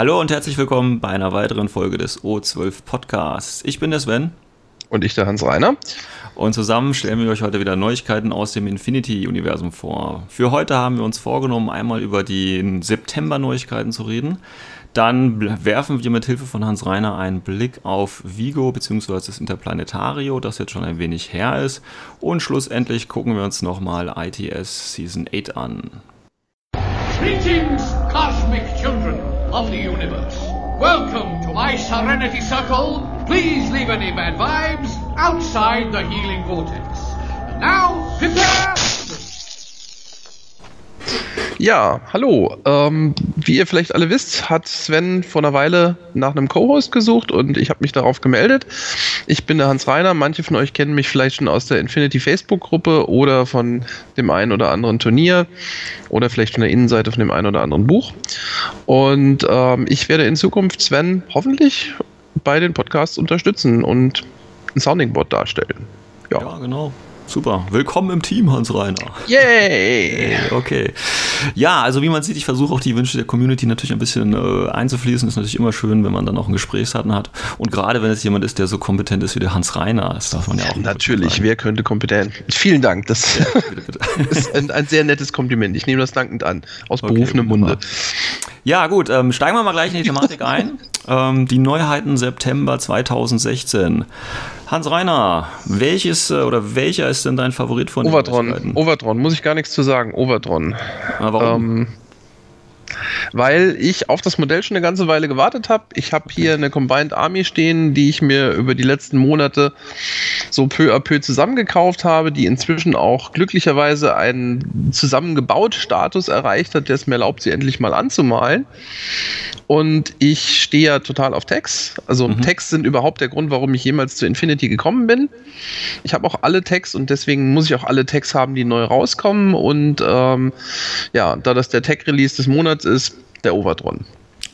Hallo und herzlich willkommen bei einer weiteren Folge des O12 Podcasts. Ich bin der Sven. Und ich der Hans Reiner. Und zusammen stellen wir euch heute wieder Neuigkeiten aus dem Infinity-Universum vor. Für heute haben wir uns vorgenommen, einmal über die September-Neuigkeiten zu reden. Dann werfen wir mit Hilfe von Hans Reiner einen Blick auf Vigo bzw. das Interplanetario, das jetzt schon ein wenig her ist. Und schlussendlich gucken wir uns nochmal ITS Season 8 an. Greetings, cosmic children of the universe. Welcome to my Serenity Circle. Please leave any bad vibes outside the healing vortex. And now, prepare. Ja, hallo. Ähm, wie ihr vielleicht alle wisst, hat Sven vor einer Weile nach einem Co-Host gesucht und ich habe mich darauf gemeldet. Ich bin der Hans Reiner. Manche von euch kennen mich vielleicht schon aus der Infinity Facebook-Gruppe oder von dem einen oder anderen Turnier oder vielleicht von der Innenseite von dem einen oder anderen Buch. Und ähm, ich werde in Zukunft Sven hoffentlich bei den Podcasts unterstützen und ein Sounding Board darstellen. Ja, ja genau. Super. Willkommen im Team, Hans Reiner. Yay! Okay. Ja, also wie man sieht, ich versuche auch die Wünsche der Community natürlich ein bisschen äh, einzufließen. Ist natürlich immer schön, wenn man dann auch einen Gesprächspartner hat. Und gerade wenn es jemand ist, der so kompetent ist wie der Hans Reiner, das darf man ja auch. Natürlich, wer könnte kompetent? Vielen Dank. Das ja, bitte, bitte. ist ein, ein, sehr nettes Kompliment. Ich nehme das dankend an. Aus okay, berufenem Munde. Ja, gut. Ähm, steigen wir mal gleich in die Thematik ein. ähm, die Neuheiten September 2016. Hans Reiner, welches äh, oder welcher ist denn dein Favorit von Overtron? Overtron, muss ich gar nichts zu sagen. Overtron. Na, warum? Ähm, weil ich auf das Modell schon eine ganze Weile gewartet habe. Ich habe hier eine Combined Army stehen, die ich mir über die letzten Monate so peu à peu zusammengekauft habe, die inzwischen auch glücklicherweise einen zusammengebaut Status erreicht hat, der es mir erlaubt, sie endlich mal anzumalen. Und ich stehe ja total auf Tags. Also mhm. Tags sind überhaupt der Grund, warum ich jemals zu Infinity gekommen bin. Ich habe auch alle Tags und deswegen muss ich auch alle Tags haben, die neu rauskommen. Und ähm, ja, da das der Tag-Release des Monats ist, der Overtron.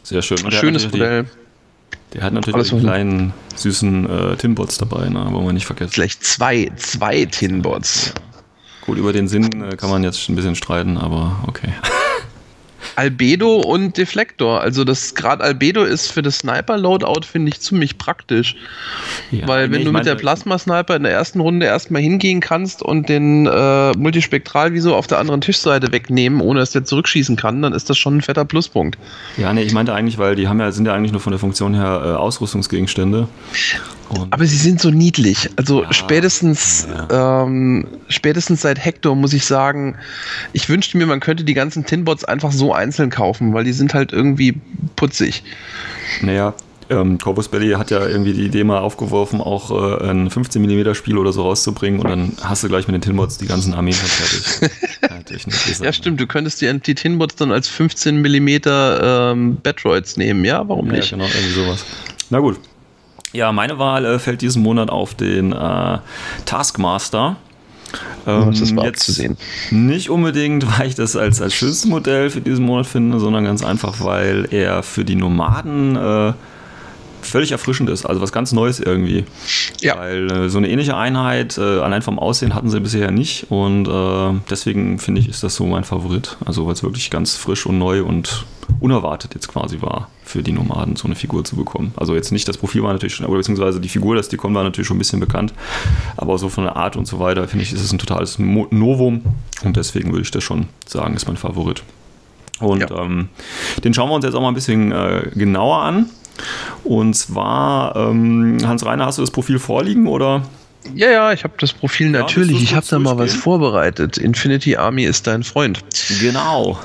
Sehr schön. Und Schönes Modell. Der hat natürlich einen kleinen, süßen äh, Tinbots dabei, ne? wollen wir nicht vergessen. Vielleicht zwei, zwei Tinbots. Ja. Gut, über den Sinn äh, kann man jetzt ein bisschen streiten, aber okay. Albedo und Deflektor. Also das gerade Albedo ist für das Sniper-Loadout, finde ich, ziemlich praktisch. Ja, Weil wenn nee, du mit der Plasma-Sniper in der ersten Runde erstmal hingehen kannst und den äh, Multispektralvisor auf der anderen Tischseite wegnehmen, ohne dass der zurückschießen kann, dann ist das schon ein fetter Pluspunkt. Ja, nee, ich meinte eigentlich, weil die haben ja, sind ja eigentlich nur von der Funktion her äh, Ausrüstungsgegenstände. Und Aber sie sind so niedlich. Also ja, spätestens, ja. Ähm, spätestens seit Hector muss ich sagen, ich wünschte mir, man könnte die ganzen Tinbots einfach so einzeln kaufen, weil die sind halt irgendwie putzig. Naja, ähm, Corvus Belly hat ja irgendwie die Idee mal aufgeworfen, auch äh, ein 15 mm Spiel oder so rauszubringen und dann hast du gleich mit den Tinbots die ganzen Armeen fertig. ja, stimmt, du könntest die, die Tinbots dann als 15 mm ähm, Batroids nehmen, ja, warum nicht? Ja, genau, irgendwie sowas. Na gut, ja, meine Wahl äh, fällt diesen Monat auf den äh, Taskmaster. Ähm, das war jetzt zu sehen. Nicht unbedingt, weil ich das als, als schönstes Modell für diesen Monat finde, sondern ganz einfach, weil er für die Nomaden äh, völlig erfrischend ist. Also was ganz Neues irgendwie. Ja. Weil äh, so eine ähnliche Einheit, äh, allein vom Aussehen hatten sie bisher nicht. Und äh, deswegen finde ich, ist das so mein Favorit. Also weil es wirklich ganz frisch und neu und unerwartet jetzt quasi war, für die Nomaden so eine Figur zu bekommen. Also jetzt nicht, das Profil war natürlich schon, oder beziehungsweise die Figur, das Dekon war natürlich schon ein bisschen bekannt, aber so von der Art und so weiter, finde ich, ist es ein totales Novum und deswegen würde ich das schon sagen, ist mein Favorit. Und ja. ähm, den schauen wir uns jetzt auch mal ein bisschen äh, genauer an. Und zwar, ähm, Hans Reiner, hast du das Profil vorliegen oder? Ja, ja, ich habe das Profil ja, natürlich. Ich habe da mal was vorbereitet. Infinity Army ist dein Freund. Genau.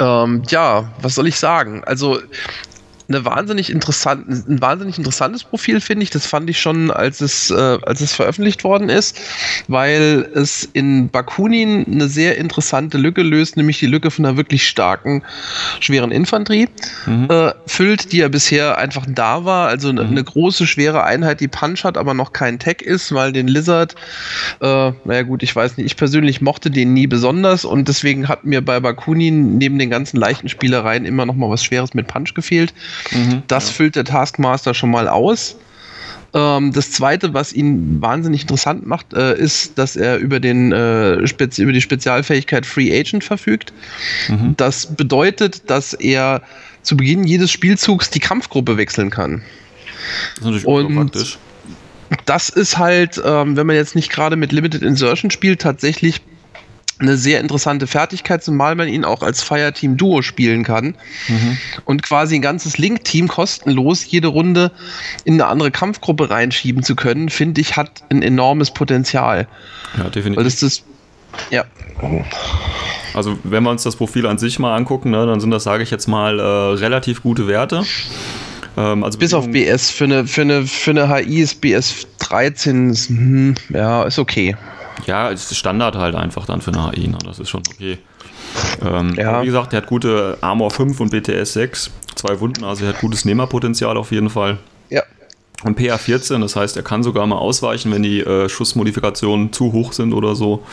Ähm, ja, was soll ich sagen? Also eine wahnsinnig interessant, ein wahnsinnig interessantes Profil, finde ich. Das fand ich schon, als es, äh, als es veröffentlicht worden ist, weil es in Bakunin eine sehr interessante Lücke löst, nämlich die Lücke von einer wirklich starken, schweren Infanterie mhm. äh, füllt, die ja bisher einfach da war. Also mhm. eine große, schwere Einheit, die Punch hat, aber noch kein Tech ist, weil den Lizard, äh, naja gut, ich weiß nicht, ich persönlich mochte den nie besonders und deswegen hat mir bei Bakunin neben den ganzen leichten Spielereien immer noch mal was Schweres mit Punch gefehlt. Mhm, das ja. füllt der Taskmaster schon mal aus. Ähm, das zweite, was ihn wahnsinnig interessant macht, äh, ist, dass er über, den, äh, über die Spezialfähigkeit Free Agent verfügt. Mhm. Das bedeutet, dass er zu Beginn jedes Spielzugs die Kampfgruppe wechseln kann. Das ist natürlich und praktisch. Das ist halt, ähm, wenn man jetzt nicht gerade mit Limited Insertion spielt, tatsächlich eine sehr interessante Fertigkeit, zumal man ihn auch als Fireteam-Duo spielen kann mhm. und quasi ein ganzes Link-Team kostenlos jede Runde in eine andere Kampfgruppe reinschieben zu können, finde ich, hat ein enormes Potenzial. Ja, definitiv. Weil das ist, ja. Also wenn wir uns das Profil an sich mal angucken, ne, dann sind das, sage ich jetzt mal, äh, relativ gute Werte. Ähm, also Bis auf BS. Für eine, für, eine, für eine HI ist BS 13, hm, ja, ist okay. Ja, ist Standard halt einfach dann für eine HI. Ne? Das ist schon okay. Ähm, ja. Wie gesagt, der hat gute Armor 5 und BTS 6. Zwei Wunden, also er hat gutes Nehmerpotenzial auf jeden Fall. Ja. Und PA 14, das heißt, er kann sogar mal ausweichen, wenn die äh, Schussmodifikationen zu hoch sind oder so.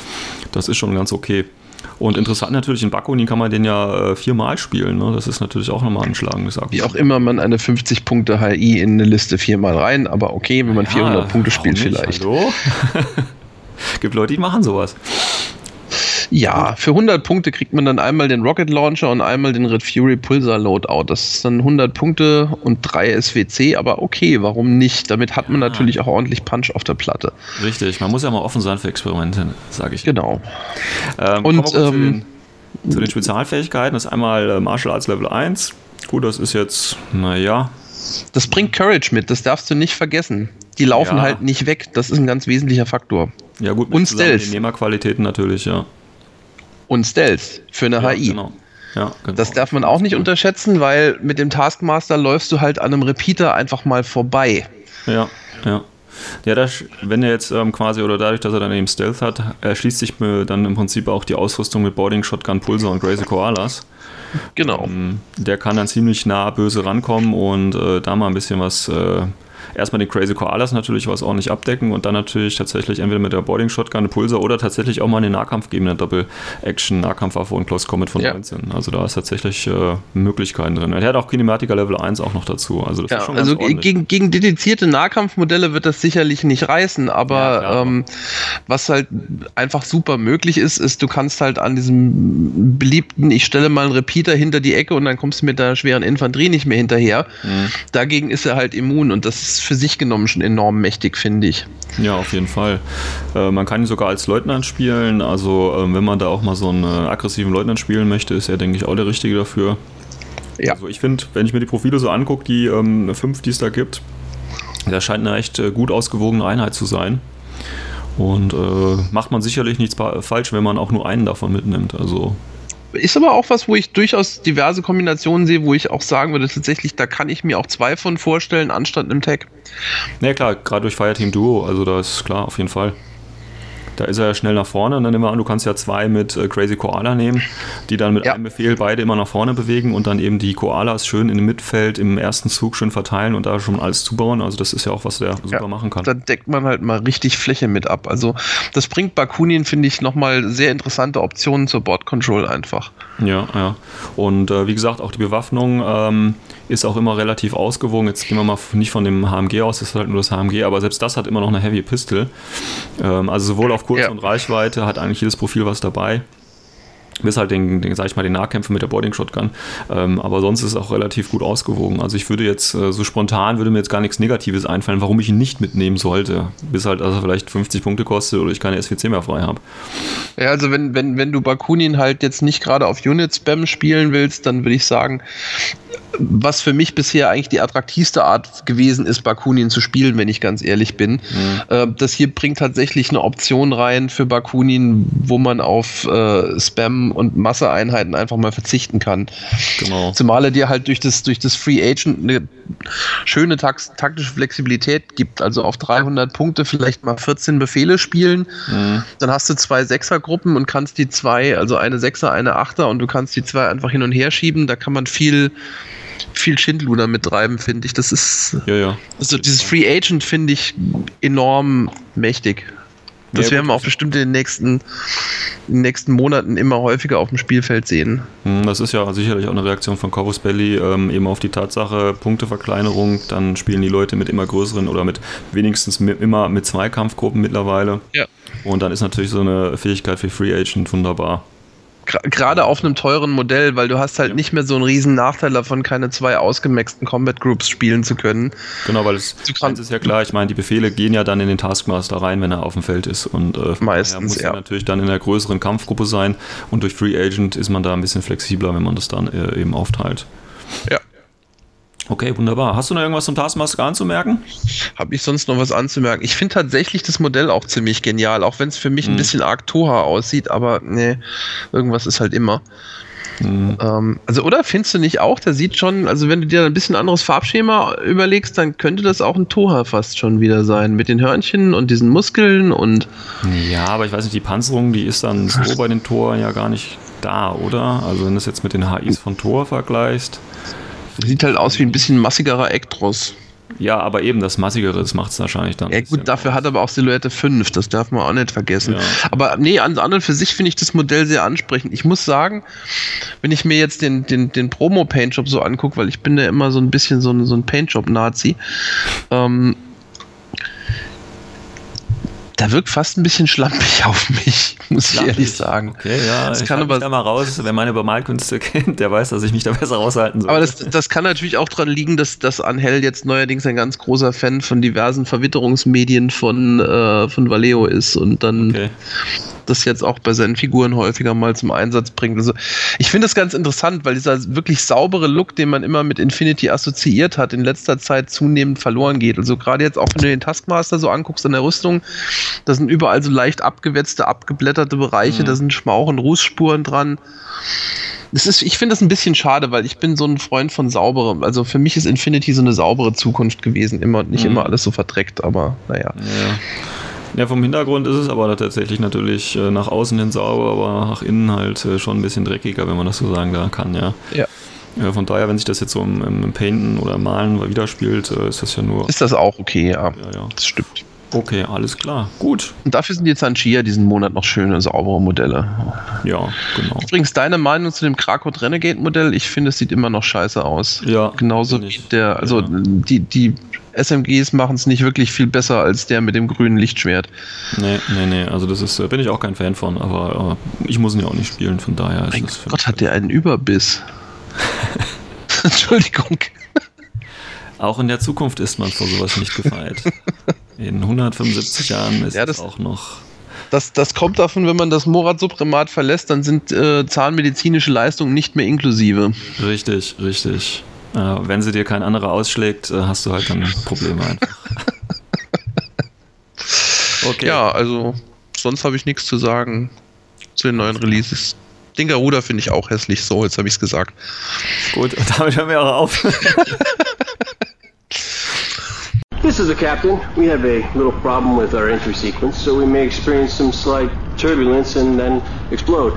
Das ist schon ganz okay. Und interessant natürlich, in Bakunin kann man den ja äh, viermal spielen. Ne? Das ist natürlich auch nochmal anschlagen gesagt. Wie auch immer man eine 50-Punkte-HI in eine Liste viermal rein, aber okay, wenn man ja, 400 Punkte spielt vielleicht. Hallo? Gibt Leute, die machen sowas. Ja, für 100 Punkte kriegt man dann einmal den Rocket Launcher und einmal den Red Fury Pulsar Loadout. Das ist dann 100 Punkte und 3 SWC, aber okay, warum nicht? Damit hat man ja. natürlich auch ordentlich Punch auf der Platte. Richtig, man muss ja mal offen sein für Experimente, sage ich. Genau. Ähm, und zu den, ähm, zu den Spezialfähigkeiten das ist einmal äh, Martial Arts Level 1. Gut, das ist jetzt, naja. Das bringt Courage mit, das darfst du nicht vergessen. Die laufen ja. halt nicht weg, das ist ein ganz wesentlicher Faktor. Ja, gut, und Stealth. Nehmerqualitäten natürlich, ja. Und Stealth für eine ja, HI. Genau. Ja, genau. Das darf man auch nicht unterschätzen, weil mit dem Taskmaster läufst du halt an einem Repeater einfach mal vorbei. Ja, ja. Ja, das, wenn er jetzt ähm, quasi oder dadurch, dass er dann eben Stealth hat, erschließt sich mir dann im Prinzip auch die Ausrüstung mit Boarding Shotgun, Pulsar und Crazy Koalas. Genau. Ähm, der kann dann ziemlich nah böse rankommen und äh, da mal ein bisschen was äh, erstmal den Crazy Koalas natürlich was ordentlich abdecken und dann natürlich tatsächlich entweder mit der Boarding Shotgun eine Pulsar oder tatsächlich auch mal einen Nahkampf geben, eine Doppel-Action Nahkampfwaffe und Close Combat von ja. 19. Also da ist tatsächlich äh, Möglichkeiten drin. Er hat auch Kinematica Level 1 auch noch dazu. Also das ja, ist schon also gegen, gegen dedizierte Nahkampfmodelle wird das sicherlich nicht reißen, aber ja, ähm, was halt einfach super möglich ist, ist, du kannst halt an diesem beliebten, ich stelle mal einen Repeater hinter die Ecke und dann kommst du mit der schweren Infanterie nicht mehr hinterher. Mhm. Dagegen ist er halt immun und das ist für sich genommen schon enorm mächtig, finde ich. Ja, auf jeden Fall. Äh, man kann ihn sogar als Leutnant spielen. Also, äh, wenn man da auch mal so einen äh, aggressiven Leutnant spielen möchte, ist er, denke ich, auch der Richtige dafür. Ja. Also, ich finde, wenn ich mir die Profile so angucke, die ähm, fünf, die es da gibt, das scheint eine echt äh, gut ausgewogene Einheit zu sein. Und äh, macht man sicherlich nichts falsch, wenn man auch nur einen davon mitnimmt. Also ist aber auch was, wo ich durchaus diverse Kombinationen sehe, wo ich auch sagen würde, tatsächlich, da kann ich mir auch zwei von vorstellen, anstatt einem Tag. Ja, klar, gerade durch Fireteam Duo, also da ist klar, auf jeden Fall. Da ist er ja schnell nach vorne und dann nehmen wir an, du kannst ja zwei mit äh, Crazy Koala nehmen, die dann mit ja. einem Befehl beide immer nach vorne bewegen und dann eben die Koalas schön in dem Mittelfeld im ersten Zug schön verteilen und da schon alles zubauen. Also das ist ja auch was, der super ja, machen kann. Da deckt man halt mal richtig Fläche mit ab. Also das bringt Bakunin, finde ich, nochmal sehr interessante Optionen zur Board Control einfach. Ja, ja. Und äh, wie gesagt, auch die Bewaffnung ähm, ist auch immer relativ ausgewogen. Jetzt gehen wir mal nicht von dem HMG aus, das ist halt nur das HMG, aber selbst das hat immer noch eine Heavy Pistol. Ähm, also sowohl auf Kurz- ja. und Reichweite hat eigentlich jedes Profil was dabei. Bis halt den, den, sag ich mal, den Nahkämpfen mit der Boarding Shotgun. Ähm, aber sonst ist es auch relativ gut ausgewogen. Also ich würde jetzt, äh, so spontan würde mir jetzt gar nichts Negatives einfallen, warum ich ihn nicht mitnehmen sollte. Bis halt, dass er vielleicht 50 Punkte kostet oder ich keine SWC mehr frei habe. Ja, also wenn, wenn, wenn du Bakunin halt jetzt nicht gerade auf Unit-Spam spielen willst, dann würde ich sagen, was für mich bisher eigentlich die attraktivste Art gewesen ist, Bakunin zu spielen, wenn ich ganz ehrlich bin. Mhm. Äh, das hier bringt tatsächlich eine Option rein für Bakunin, wo man auf äh, Spam und Masseeinheiten einfach mal verzichten kann. Genau. Zumal er dir halt durch das, durch das Free Agent eine schöne taktische Flexibilität gibt. Also auf 300 Punkte vielleicht mal 14 Befehle spielen. Mhm. Dann hast du zwei Sechsergruppen und kannst die zwei, also eine Sechser, eine Achter und du kannst die zwei einfach hin und her schieben. Da kann man viel viel Schindluder mittreiben, finde ich. Das ist. Ja, ja. Also dieses Free Agent finde ich enorm mächtig. Das ja, werden wir auch bestimmt in den nächsten, in den nächsten Monaten immer häufiger auf dem Spielfeld sehen. Hm, das ist ja sicherlich auch eine Reaktion von Corvus Belly, ähm, eben auf die Tatsache, Punkteverkleinerung, dann spielen die Leute mit immer größeren oder mit wenigstens mit, immer mit Zweikampfgruppen mittlerweile. Ja. Und dann ist natürlich so eine Fähigkeit für Free Agent wunderbar. Gerade auf einem teuren Modell, weil du hast halt ja. nicht mehr so einen riesen Nachteil davon, keine zwei ausgemaxten Combat Groups spielen zu können. Genau, weil es ist ja klar, ich meine, die Befehle gehen ja dann in den Taskmaster rein, wenn er auf dem Feld ist. Und äh, meistens muss ja. natürlich dann in einer größeren Kampfgruppe sein. Und durch Free Agent ist man da ein bisschen flexibler, wenn man das dann äh, eben aufteilt. Ja. Okay, wunderbar. Hast du noch irgendwas zum Taskmaster anzumerken? Habe ich sonst noch was anzumerken? Ich finde tatsächlich das Modell auch ziemlich genial, auch wenn es für mich mhm. ein bisschen arg Toha aussieht, aber nee, irgendwas ist halt immer. Mhm. Ähm, also, oder findest du nicht auch, der sieht schon, also wenn du dir ein bisschen anderes Farbschema überlegst, dann könnte das auch ein Toha fast schon wieder sein, mit den Hörnchen und diesen Muskeln und. Ja, aber ich weiß nicht, die Panzerung, die ist dann so bei den Toren ja gar nicht da, oder? Also, wenn du es jetzt mit den HIs von Tor vergleichst. Sieht halt aus wie ein bisschen massigerer Ektros. Ja, aber eben das Massigere, das macht es wahrscheinlich dann. Ja, gut, dafür hat aber auch Silhouette 5, das darf man auch nicht vergessen. Ja. Aber nee, an anderen für sich finde ich das Modell sehr ansprechend. Ich muss sagen, wenn ich mir jetzt den, den, den Promo-Paintshop so angucke, weil ich bin ja immer so ein bisschen so ein, so ein Paintshop-Nazi, ähm, da wirkt fast ein bisschen schlampig auf mich, muss schlampig. ich ehrlich sagen. Okay, ja, das ich kann aber da mal raus, wer meine Bemalkünste kennt, der weiß, dass ich mich da besser raushalten soll. Aber das, das kann natürlich auch daran liegen, dass, dass Angel jetzt neuerdings ein ganz großer Fan von diversen Verwitterungsmedien von, äh, von Valeo ist und dann okay das jetzt auch bei seinen Figuren häufiger mal zum Einsatz bringt. Also ich finde das ganz interessant, weil dieser wirklich saubere Look, den man immer mit Infinity assoziiert hat, in letzter Zeit zunehmend verloren geht. Also gerade jetzt auch, wenn du den Taskmaster so anguckst an der Rüstung, da sind überall so leicht abgewetzte, abgeblätterte Bereiche, mhm. da sind Schmauch- und Rußspuren dran. Das ist, ich finde das ein bisschen schade, weil ich bin so ein Freund von sauberem. Also für mich ist Infinity so eine saubere Zukunft gewesen, immer nicht mhm. immer alles so verdreckt, aber naja. Ja. Ja, vom Hintergrund ist es aber tatsächlich natürlich äh, nach außen hin sauber, aber nach innen halt äh, schon ein bisschen dreckiger, wenn man das so sagen da kann, ja. Ja. Von daher, wenn sich das jetzt so im, im Painten oder Malen widerspielt, äh, ist das ja nur. Ist das auch okay, ja. Ja, ja. Das stimmt. Okay, alles klar. Gut. Und dafür sind die Zanchia diesen Monat noch schöne, saubere Modelle. Ja, genau. Übrigens, deine Meinung zu dem Krakow Renegade Modell? Ich finde, es sieht immer noch scheiße aus. Ja. Genauso wie der, also ja. die, die SMGs machen es nicht wirklich viel besser als der mit dem grünen Lichtschwert. Nee, nee, nee. Also das ist, bin ich auch kein Fan von, aber, aber ich muss ihn ja auch nicht spielen, von daher ist es. Gott, hat der einen Überbiss. Entschuldigung. Auch in der Zukunft ist man vor sowas nicht gefeit. In 175 Jahren ist ja, das auch noch. Das, das kommt davon, wenn man das Morat-Suprimat verlässt, dann sind äh, zahnmedizinische Leistungen nicht mehr inklusive. Richtig, richtig. Äh, wenn sie dir kein anderer ausschlägt, äh, hast du halt dann Probleme einfach. okay. Ja, also sonst habe ich nichts zu sagen zu den neuen Releases. Den Garuda finde ich auch hässlich, so, jetzt habe ich es gesagt. Gut, damit hören wir auch auf. This is the captain. We have a little problem with our entry sequence, so we may experience some slight turbulence and then explode.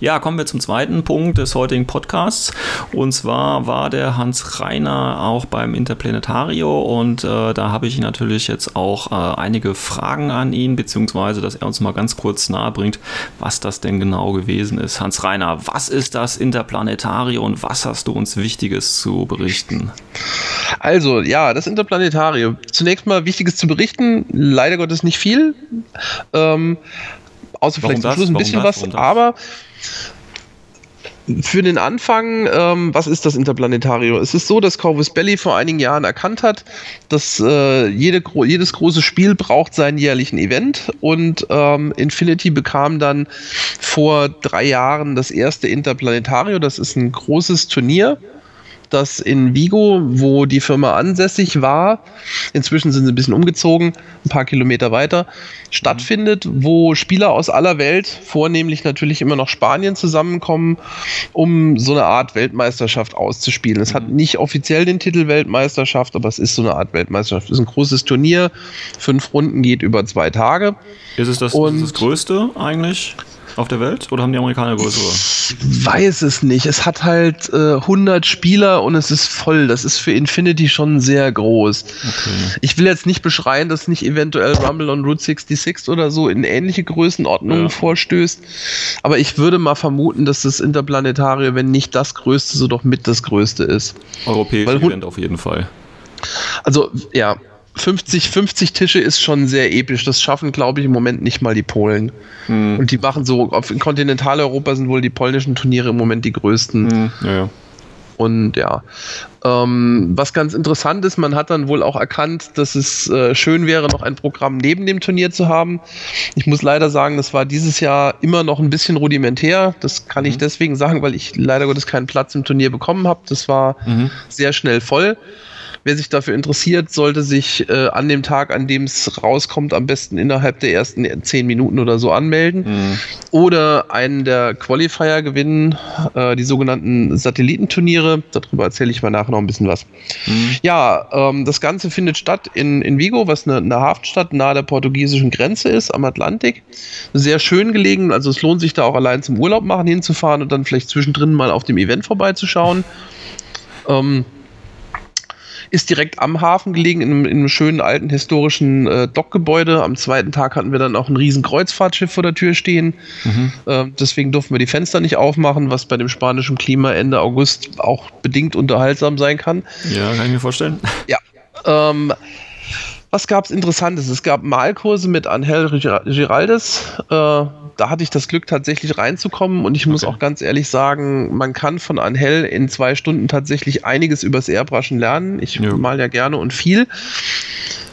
Ja, kommen wir zum zweiten Punkt des heutigen Podcasts. Und zwar war der Hans Reiner auch beim Interplanetario und äh, da habe ich natürlich jetzt auch äh, einige Fragen an ihn, beziehungsweise dass er uns mal ganz kurz nahe bringt, was das denn genau gewesen ist. Hans Reiner, was ist das Interplanetario und was hast du uns Wichtiges zu berichten? Also, ja, das Interplanetario. Zunächst mal Wichtiges zu berichten, leider Gottes nicht viel. Ähm, außer vielleicht zum Schluss ein bisschen was, aber für den Anfang, ähm, was ist das Interplanetario? Es ist so, dass Corvus Belli vor einigen Jahren erkannt hat, dass äh, jede, jedes große Spiel braucht seinen jährlichen Event und ähm, Infinity bekam dann vor drei Jahren das erste Interplanetario. Das ist ein großes Turnier das in Vigo, wo die Firma ansässig war, inzwischen sind sie ein bisschen umgezogen, ein paar Kilometer weiter, stattfindet, wo Spieler aus aller Welt, vornehmlich natürlich immer noch Spanien, zusammenkommen, um so eine Art Weltmeisterschaft auszuspielen. Es hat nicht offiziell den Titel Weltmeisterschaft, aber es ist so eine Art Weltmeisterschaft. Es ist ein großes Turnier, fünf Runden geht über zwei Tage. Ist es das, ist das größte eigentlich? Auf der Welt oder haben die Amerikaner größere? Ich weiß es nicht. Es hat halt äh, 100 Spieler und es ist voll. Das ist für Infinity schon sehr groß. Okay. Ich will jetzt nicht beschreien, dass nicht eventuell Rumble on Route 66 oder so in ähnliche Größenordnungen ja. vorstößt. Aber ich würde mal vermuten, dass das Interplanetario, wenn nicht das größte, so doch mit das größte ist. Europäisches Event auf jeden Fall. Also, ja, 50, 50 Tische ist schon sehr episch. Das schaffen, glaube ich, im Moment nicht mal die Polen. Hm. Und die machen so, auf, in Kontinentaleuropa sind wohl die polnischen Turniere im Moment die größten. Hm. Ja, ja. Und ja, ähm, was ganz interessant ist, man hat dann wohl auch erkannt, dass es äh, schön wäre, noch ein Programm neben dem Turnier zu haben. Ich muss leider sagen, das war dieses Jahr immer noch ein bisschen rudimentär. Das kann mhm. ich deswegen sagen, weil ich leider Gottes keinen Platz im Turnier bekommen habe. Das war mhm. sehr schnell voll. Wer sich dafür interessiert, sollte sich äh, an dem Tag, an dem es rauskommt, am besten innerhalb der ersten zehn Minuten oder so anmelden. Mhm. Oder einen der Qualifier gewinnen, äh, die sogenannten Satellitenturniere. Darüber erzähle ich mal nachher noch ein bisschen was. Mhm. Ja, ähm, das Ganze findet statt in, in Vigo, was eine, eine Hafenstadt nahe der portugiesischen Grenze ist, am Atlantik. Sehr schön gelegen, also es lohnt sich da auch allein zum Urlaub machen hinzufahren und dann vielleicht zwischendrin mal auf dem Event vorbeizuschauen. Ähm, ist direkt am Hafen gelegen, in einem, in einem schönen alten historischen äh, Dockgebäude. Am zweiten Tag hatten wir dann auch ein riesen Kreuzfahrtschiff vor der Tür stehen. Mhm. Äh, deswegen durften wir die Fenster nicht aufmachen, was bei dem spanischen Klima Ende August auch bedingt unterhaltsam sein kann. Ja, kann ich mir vorstellen. Ja. Ähm, was gab es Interessantes? Es gab Malkurse mit Angel Giraldes. Äh, da hatte ich das Glück, tatsächlich reinzukommen. Und ich muss auch ganz ehrlich sagen, man kann von Angel in zwei Stunden tatsächlich einiges übers Airbrushen lernen. Ich ja. mal ja gerne und viel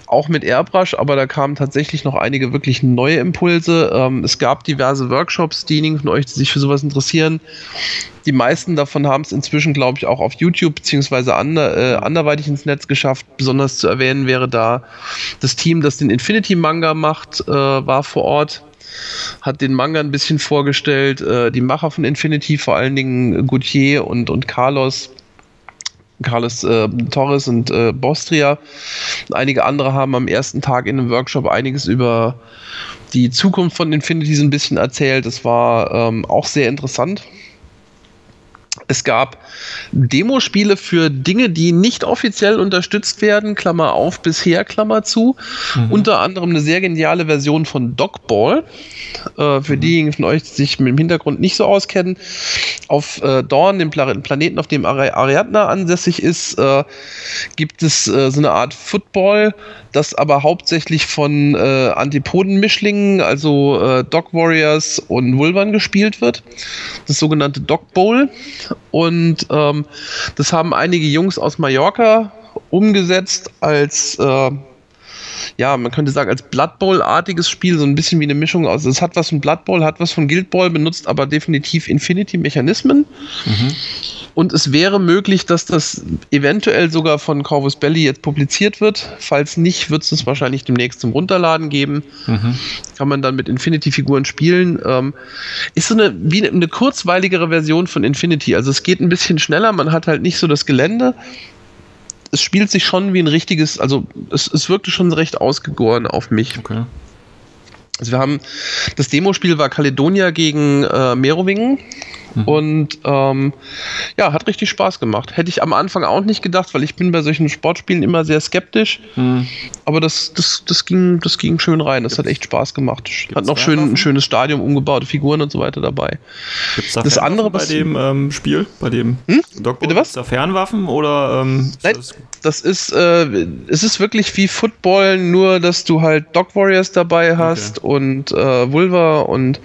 auch mit Airbrush, aber da kamen tatsächlich noch einige wirklich neue Impulse. Ähm, es gab diverse Workshops, diejenigen von euch, die sich für sowas interessieren. Die meisten davon haben es inzwischen, glaube ich, auch auf YouTube beziehungsweise ander, äh, anderweitig ins Netz geschafft. Besonders zu erwähnen wäre da das Team, das den Infinity Manga macht, äh, war vor Ort hat den Manga ein bisschen vorgestellt. Äh, die Macher von Infinity, vor allen Dingen Gauthier und, und Carlos, Carlos äh, Torres und äh, Bostria. Einige andere haben am ersten Tag in einem Workshop einiges über die Zukunft von Infinity so ein bisschen erzählt. Das war ähm, auch sehr interessant. Es gab Demospiele für Dinge, die nicht offiziell unterstützt werden, Klammer auf, bisher, Klammer zu. Mhm. Unter anderem eine sehr geniale Version von Dogball. Äh, für mhm. diejenigen von euch, die sich mit dem Hintergrund nicht so auskennen. Auf äh, Dorn, dem Pla Planeten, auf dem Ari Ariadna ansässig ist, äh, gibt es äh, so eine Art Football, das aber hauptsächlich von äh, Antipoden-Mischlingen, also äh, Dog Warriors und Vulvan gespielt wird. Das sogenannte Dog Bowl. Und ähm, das haben einige Jungs aus Mallorca umgesetzt als, äh, ja, man könnte sagen, als Blood Bowl-artiges Spiel, so ein bisschen wie eine Mischung aus. Es hat was von Blood Bowl, hat was von Guild Ball, benutzt aber definitiv Infinity-Mechanismen. Mhm. Und es wäre möglich, dass das eventuell sogar von Corvus Belly jetzt publiziert wird. Falls nicht, wird es es wahrscheinlich demnächst zum Runterladen geben. Mhm. Kann man dann mit Infinity-Figuren spielen. Ähm, ist so eine, wie eine kurzweiligere Version von Infinity. Also es geht ein bisschen schneller, man hat halt nicht so das Gelände. Es spielt sich schon wie ein richtiges, also es, es wirkte schon recht ausgegoren auf mich. Okay. Also wir haben, das Demospiel war Caledonia gegen äh, Merowingen mhm. und ähm, ja, hat richtig Spaß gemacht. Hätte ich am Anfang auch nicht gedacht, weil ich bin bei solchen Sportspielen immer sehr skeptisch. Mhm. Aber das, das, das, ging, das ging schön rein. Das Gibt's, hat echt Spaß gemacht. Hat noch schön, ein schönes Stadion, umgebaute Figuren und so weiter dabei. Gibt da das andere bei dem ähm, Spiel, bei dem hm? Bitte was? Da Fernwaffen oder ähm, Nein, das, das ist äh, es ist wirklich wie Football, nur dass du halt Dog Warriors dabei hast okay. Und äh, Vulva und.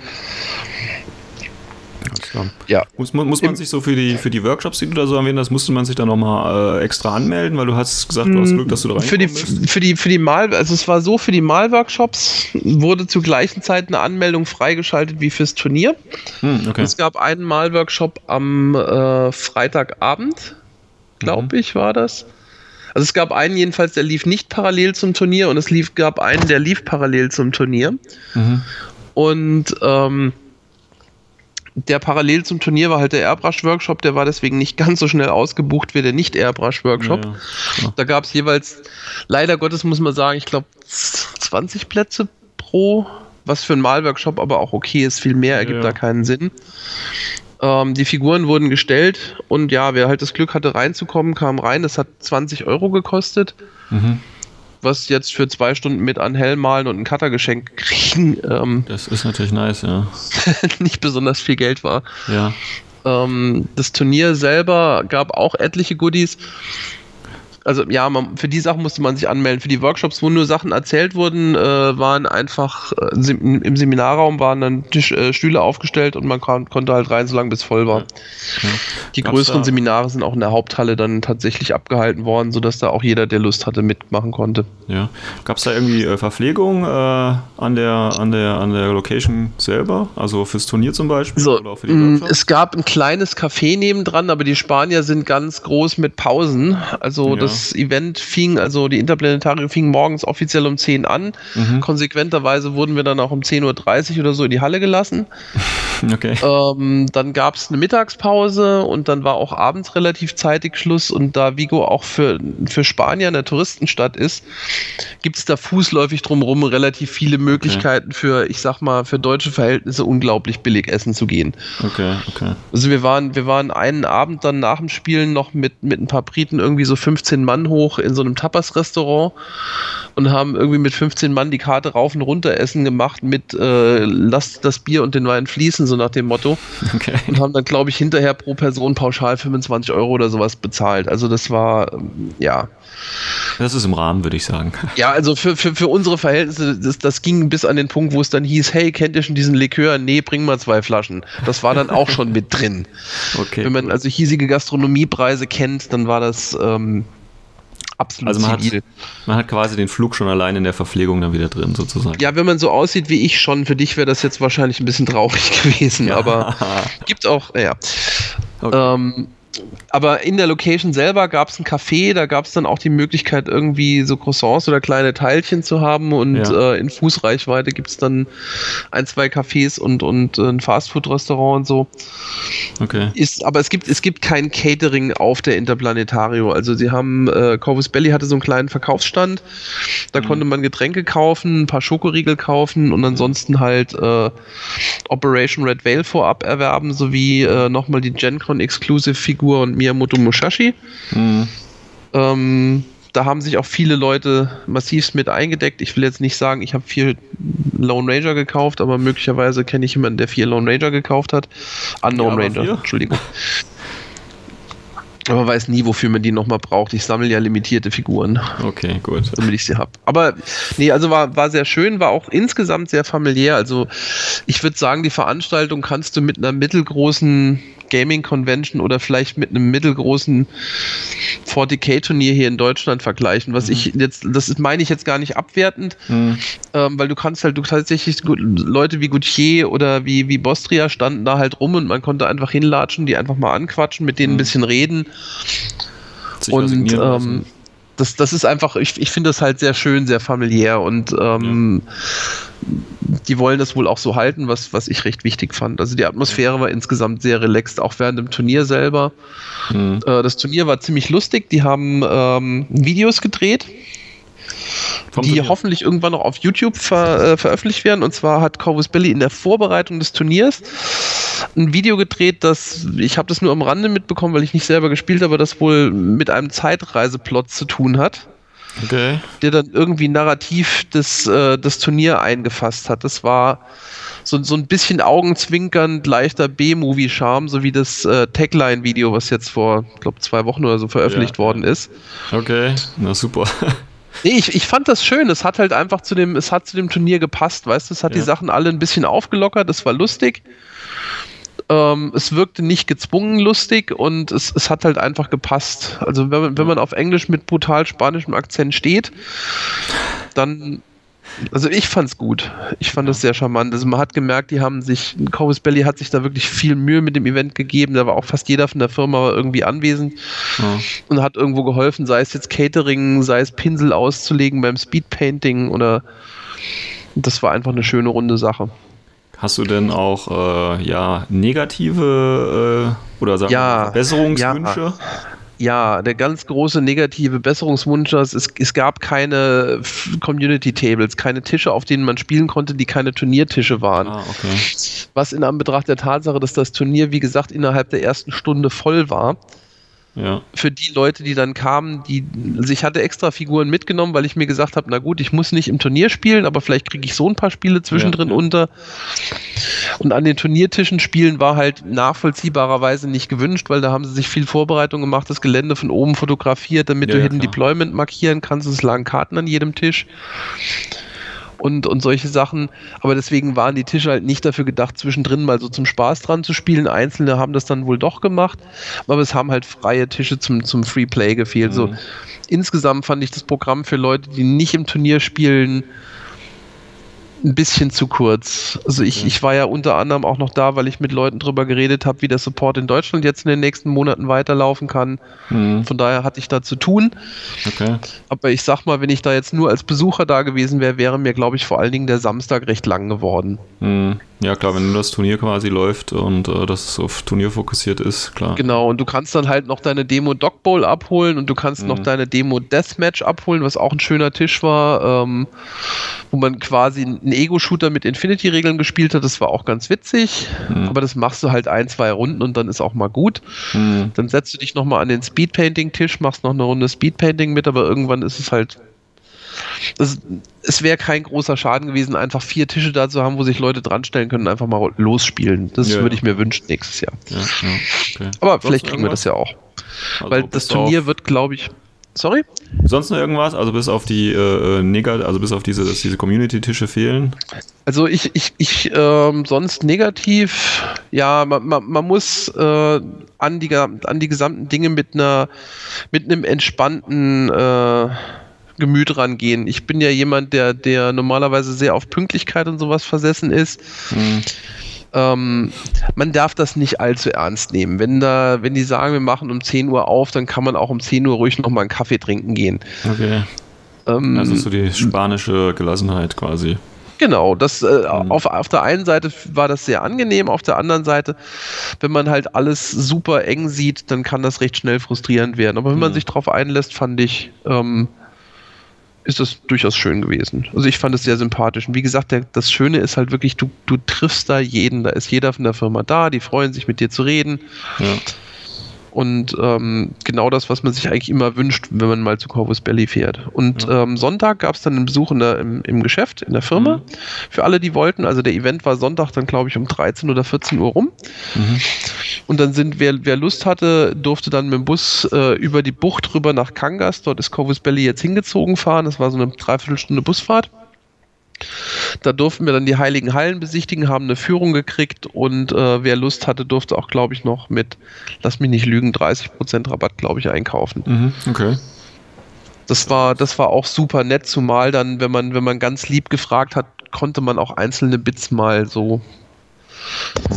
Ja. Muss, muss man sich so für die, für die Workshops, die du da so erwähnt hast, musste man sich da nochmal äh, extra anmelden, weil du hast gesagt, du hast mm, Glück, dass du da für die, bist? Für die, für die Mal, also es war so, für die Malworkshops wurde zur gleichen Zeit eine Anmeldung freigeschaltet wie fürs Turnier. Hm, okay. Es gab einen Malworkshop am äh, Freitagabend, glaube mhm. ich, war das. Also es gab einen jedenfalls, der lief nicht parallel zum Turnier und es lief, gab einen, der lief parallel zum Turnier. Mhm. Und ähm, der parallel zum Turnier war halt der Airbrush-Workshop, der war deswegen nicht ganz so schnell ausgebucht wie der Nicht-Airbrush-Workshop. Ja, ja. Da gab es jeweils, leider Gottes muss man sagen, ich glaube 20 Plätze pro, was für ein Malworkshop aber auch okay ist, viel mehr ergibt ja, da keinen Sinn. Ähm, die Figuren wurden gestellt und ja, wer halt das Glück hatte reinzukommen, kam rein. Das hat 20 Euro gekostet. Mhm was jetzt für zwei Stunden mit an Hell malen und ein Cutter-Geschenk kriegen. Ähm, das ist natürlich nice, ja. nicht besonders viel Geld war. Ja. Ähm, das Turnier selber gab auch etliche Goodies. Also ja, man, für die Sachen musste man sich anmelden. Für die Workshops, wo nur Sachen erzählt wurden, äh, waren einfach äh, im Seminarraum waren dann Tisch, äh, Stühle aufgestellt und man kann, konnte halt rein, solange bis voll war. Ja. Die Gab's größeren da? Seminare sind auch in der Haupthalle dann tatsächlich abgehalten worden, sodass da auch jeder, der Lust hatte, mitmachen konnte. Ja. Gab es da irgendwie äh, Verpflegung äh, an, der, an, der, an der Location selber? Also fürs Turnier zum Beispiel? So, oder für die mm, es gab ein kleines Café nebendran, aber die Spanier sind ganz groß mit Pausen. Also ja. das Event fing, also die Interplanetarium fing morgens offiziell um 10 an. Mhm. Konsequenterweise wurden wir dann auch um 10.30 Uhr oder so in die Halle gelassen. Okay. Ähm, dann gab es eine Mittagspause und dann war auch abends relativ zeitig Schluss. Und da Vigo auch für, für Spanier eine Touristenstadt ist, gibt es da fußläufig drumherum relativ viele Möglichkeiten okay. für, ich sag mal, für deutsche Verhältnisse unglaublich billig essen zu gehen. Okay, okay. Also wir waren, wir waren einen Abend dann nach dem Spielen noch mit, mit ein paar Briten irgendwie so 15 Mann hoch in so einem Tapas-Restaurant und haben irgendwie mit 15 Mann die Karte rauf und runter essen gemacht mit äh, lasst das Bier und den Wein fließen, so nach dem Motto. Okay. Und haben dann, glaube ich, hinterher pro Person pauschal 25 Euro oder sowas bezahlt. Also das war, ja. Das ist im Rahmen, würde ich sagen. Ja, also für, für, für unsere Verhältnisse, das, das ging bis an den Punkt, wo es dann hieß, hey, kennt ihr schon diesen Likör? Nee, bring mal zwei Flaschen. Das war dann auch schon mit drin. Okay. Wenn man also hiesige Gastronomiepreise kennt, dann war das ähm, absolut also man zivil. Hat, man hat quasi den Flug schon allein in der Verpflegung dann wieder drin, sozusagen. Ja, wenn man so aussieht wie ich schon, für dich wäre das jetzt wahrscheinlich ein bisschen traurig gewesen, ja. aber gibt auch, ja. Okay. Ähm, aber in der Location selber gab es ein Café, da gab es dann auch die Möglichkeit, irgendwie so Croissants oder kleine Teilchen zu haben und ja. äh, in Fußreichweite gibt es dann ein, zwei Cafés und, und ein Fastfood-Restaurant und so. Okay. Ist, aber es gibt, es gibt kein Catering auf der Interplanetario. Also sie haben, äh, Corvus Belly hatte so einen kleinen Verkaufsstand, da mhm. konnte man Getränke kaufen, ein paar Schokoriegel kaufen und ansonsten halt äh, Operation Red Veil vorab erwerben, sowie äh, nochmal die GenCon Exclusive Figur und Miyamoto Musashi. Mhm. Ähm, da haben sich auch viele Leute massivst mit eingedeckt. Ich will jetzt nicht sagen, ich habe vier Lone Ranger gekauft, aber möglicherweise kenne ich jemanden, der vier Lone Ranger gekauft hat. Unknown ja, Ranger, vier? Entschuldigung. Aber weiß nie, wofür man die nochmal braucht. Ich sammle ja limitierte Figuren. Okay, gut. Damit ich sie habe. Aber nee, also war, war sehr schön, war auch insgesamt sehr familiär. Also ich würde sagen, die Veranstaltung kannst du mit einer mittelgroßen Gaming Convention oder vielleicht mit einem mittelgroßen 40k-Turnier hier in Deutschland vergleichen. Was mhm. ich jetzt, das meine ich jetzt gar nicht abwertend, mhm. ähm, weil du kannst halt, du tatsächlich Leute wie Gauthier oder wie, wie Bostria standen da halt rum und man konnte einfach hinlatschen, die einfach mal anquatschen, mit denen mhm. ein bisschen reden. Und ähm, das, das ist einfach, ich, ich finde das halt sehr schön, sehr familiär und ähm, ja. Die wollen das wohl auch so halten, was, was ich recht wichtig fand. Also die Atmosphäre war insgesamt sehr relaxed, auch während dem Turnier selber. Mhm. Äh, das Turnier war ziemlich lustig, die haben ähm, Videos gedreht die Turnier. hoffentlich irgendwann noch auf YouTube ver, äh, veröffentlicht werden. Und zwar hat Corvus Belly in der Vorbereitung des Turniers ein Video gedreht, das ich habe das nur am Rande mitbekommen, weil ich nicht selber gespielt habe, das wohl mit einem Zeitreiseplot zu tun hat. Okay. Der dann irgendwie narrativ das, äh, das Turnier eingefasst hat. Das war so, so ein bisschen augenzwinkernd leichter B-Movie-Charme, so wie das äh, Tagline-Video, was jetzt vor, ich glaube, zwei Wochen oder so veröffentlicht ja. worden ist. Okay, na super. Nee, ich, ich fand das schön. Es hat halt einfach zu dem, es hat zu dem Turnier gepasst, weißt du, es hat ja. die Sachen alle ein bisschen aufgelockert, es war lustig. Ähm, es wirkte nicht gezwungen lustig und es, es hat halt einfach gepasst. Also wenn man, wenn man auf Englisch mit brutal spanischem Akzent steht, dann also ich fand's gut. Ich fand es sehr charmant. Also man hat gemerkt, die haben sich, Corvus Belly hat sich da wirklich viel Mühe mit dem Event gegeben. Da war auch fast jeder von der Firma irgendwie anwesend ja. und hat irgendwo geholfen, sei es jetzt Catering, sei es Pinsel auszulegen beim Speedpainting oder das war einfach eine schöne runde Sache. Hast du denn auch äh, ja negative äh, oder sagen ja, Verbesserungswünsche? Ja. Ja, der ganz große negative Besserungswunsch ist, es, es gab keine Community Tables, keine Tische, auf denen man spielen konnte, die keine Turniertische waren. Ah, okay. Was in Anbetracht der Tatsache, dass das Turnier, wie gesagt, innerhalb der ersten Stunde voll war, ja. für die Leute, die dann kamen, die also ich hatte extra Figuren mitgenommen, weil ich mir gesagt habe, na gut, ich muss nicht im Turnier spielen, aber vielleicht kriege ich so ein paar Spiele zwischendrin ja, unter. Und an den Turniertischen spielen war halt nachvollziehbarerweise nicht gewünscht, weil da haben sie sich viel Vorbereitung gemacht, das Gelände von oben fotografiert, damit ja, du Hidden Deployment markieren kannst. Es lagen Karten an jedem Tisch und, und solche Sachen. Aber deswegen waren die Tische halt nicht dafür gedacht, zwischendrin mal so zum Spaß dran zu spielen. Einzelne haben das dann wohl doch gemacht, aber es haben halt freie Tische zum, zum Free Play gefehlt. Mhm. So, insgesamt fand ich das Programm für Leute, die nicht im Turnier spielen, ein bisschen zu kurz. Also ich, ich war ja unter anderem auch noch da, weil ich mit Leuten drüber geredet habe, wie der Support in Deutschland jetzt in den nächsten Monaten weiterlaufen kann. Mhm. Von daher hatte ich da zu tun. Okay. Aber ich sag mal, wenn ich da jetzt nur als Besucher da gewesen wäre, wäre mir, glaube ich, vor allen Dingen der Samstag recht lang geworden. Mhm. Ja, klar, wenn das Turnier quasi läuft und äh, das auf Turnier fokussiert ist, klar. Genau, und du kannst dann halt noch deine Demo Dog Bowl abholen und du kannst mhm. noch deine Demo Deathmatch abholen, was auch ein schöner Tisch war, ähm, wo man quasi einen Ego-Shooter mit Infinity-Regeln gespielt hat. Das war auch ganz witzig, mhm. aber das machst du halt ein, zwei Runden und dann ist auch mal gut. Mhm. Dann setzt du dich nochmal an den Speedpainting-Tisch, machst noch eine Runde Speedpainting mit, aber irgendwann ist es halt das, es wäre kein großer Schaden gewesen, einfach vier Tische da zu haben, wo sich Leute dranstellen können und einfach mal losspielen. Das ja, würde ich mir wünschen nächstes Jahr. Ja, okay. Aber Sonst vielleicht kriegen wir das ja auch. Also Weil das Turnier wird, glaube ich. Sorry? Sonst noch irgendwas? Also bis auf die äh, äh Negat, also bis auf diese, dass diese Community-Tische fehlen? Also ich, ich, ich ähm, sonst negativ, ja, man, man, man muss äh, an, die, an die gesamten Dinge mit einer mit einem entspannten äh, Gemüt rangehen. Ich bin ja jemand, der, der normalerweise sehr auf Pünktlichkeit und sowas versessen ist. Mhm. Ähm, man darf das nicht allzu ernst nehmen. Wenn da, wenn die sagen, wir machen um 10 Uhr auf, dann kann man auch um 10 Uhr ruhig nochmal einen Kaffee trinken gehen. Okay. Ähm, also so die spanische Gelassenheit quasi. Genau, das äh, mhm. auf, auf der einen Seite war das sehr angenehm, auf der anderen Seite, wenn man halt alles super eng sieht, dann kann das recht schnell frustrierend werden. Aber wenn mhm. man sich darauf einlässt, fand ich, ähm, ist das durchaus schön gewesen. Also ich fand es sehr sympathisch. Und wie gesagt, der, das Schöne ist halt wirklich, du, du triffst da jeden, da ist jeder von der Firma da, die freuen sich mit dir zu reden. Ja. Und ähm, genau das, was man sich eigentlich immer wünscht, wenn man mal zu Corvus Belly fährt. Und ja. ähm, Sonntag gab es dann einen Besuch in der, im, im, Geschäft, in der Firma, mhm. für alle, die wollten. Also der Event war Sonntag dann, glaube ich, um 13 oder 14 Uhr rum. Mhm. Und dann sind, wer, wer Lust hatte, durfte dann mit dem Bus äh, über die Bucht rüber nach Kangas, dort ist Corvus Belly jetzt hingezogen fahren. Das war so eine Dreiviertelstunde Busfahrt. Da durften wir dann die Heiligen Hallen besichtigen, haben eine Führung gekriegt und äh, wer Lust hatte, durfte auch, glaube ich, noch mit, lass mich nicht lügen, 30% Rabatt, glaube ich, einkaufen. Mhm, okay. Das war, das war auch super nett, zumal dann, wenn man, wenn man ganz lieb gefragt hat, konnte man auch einzelne Bits mal so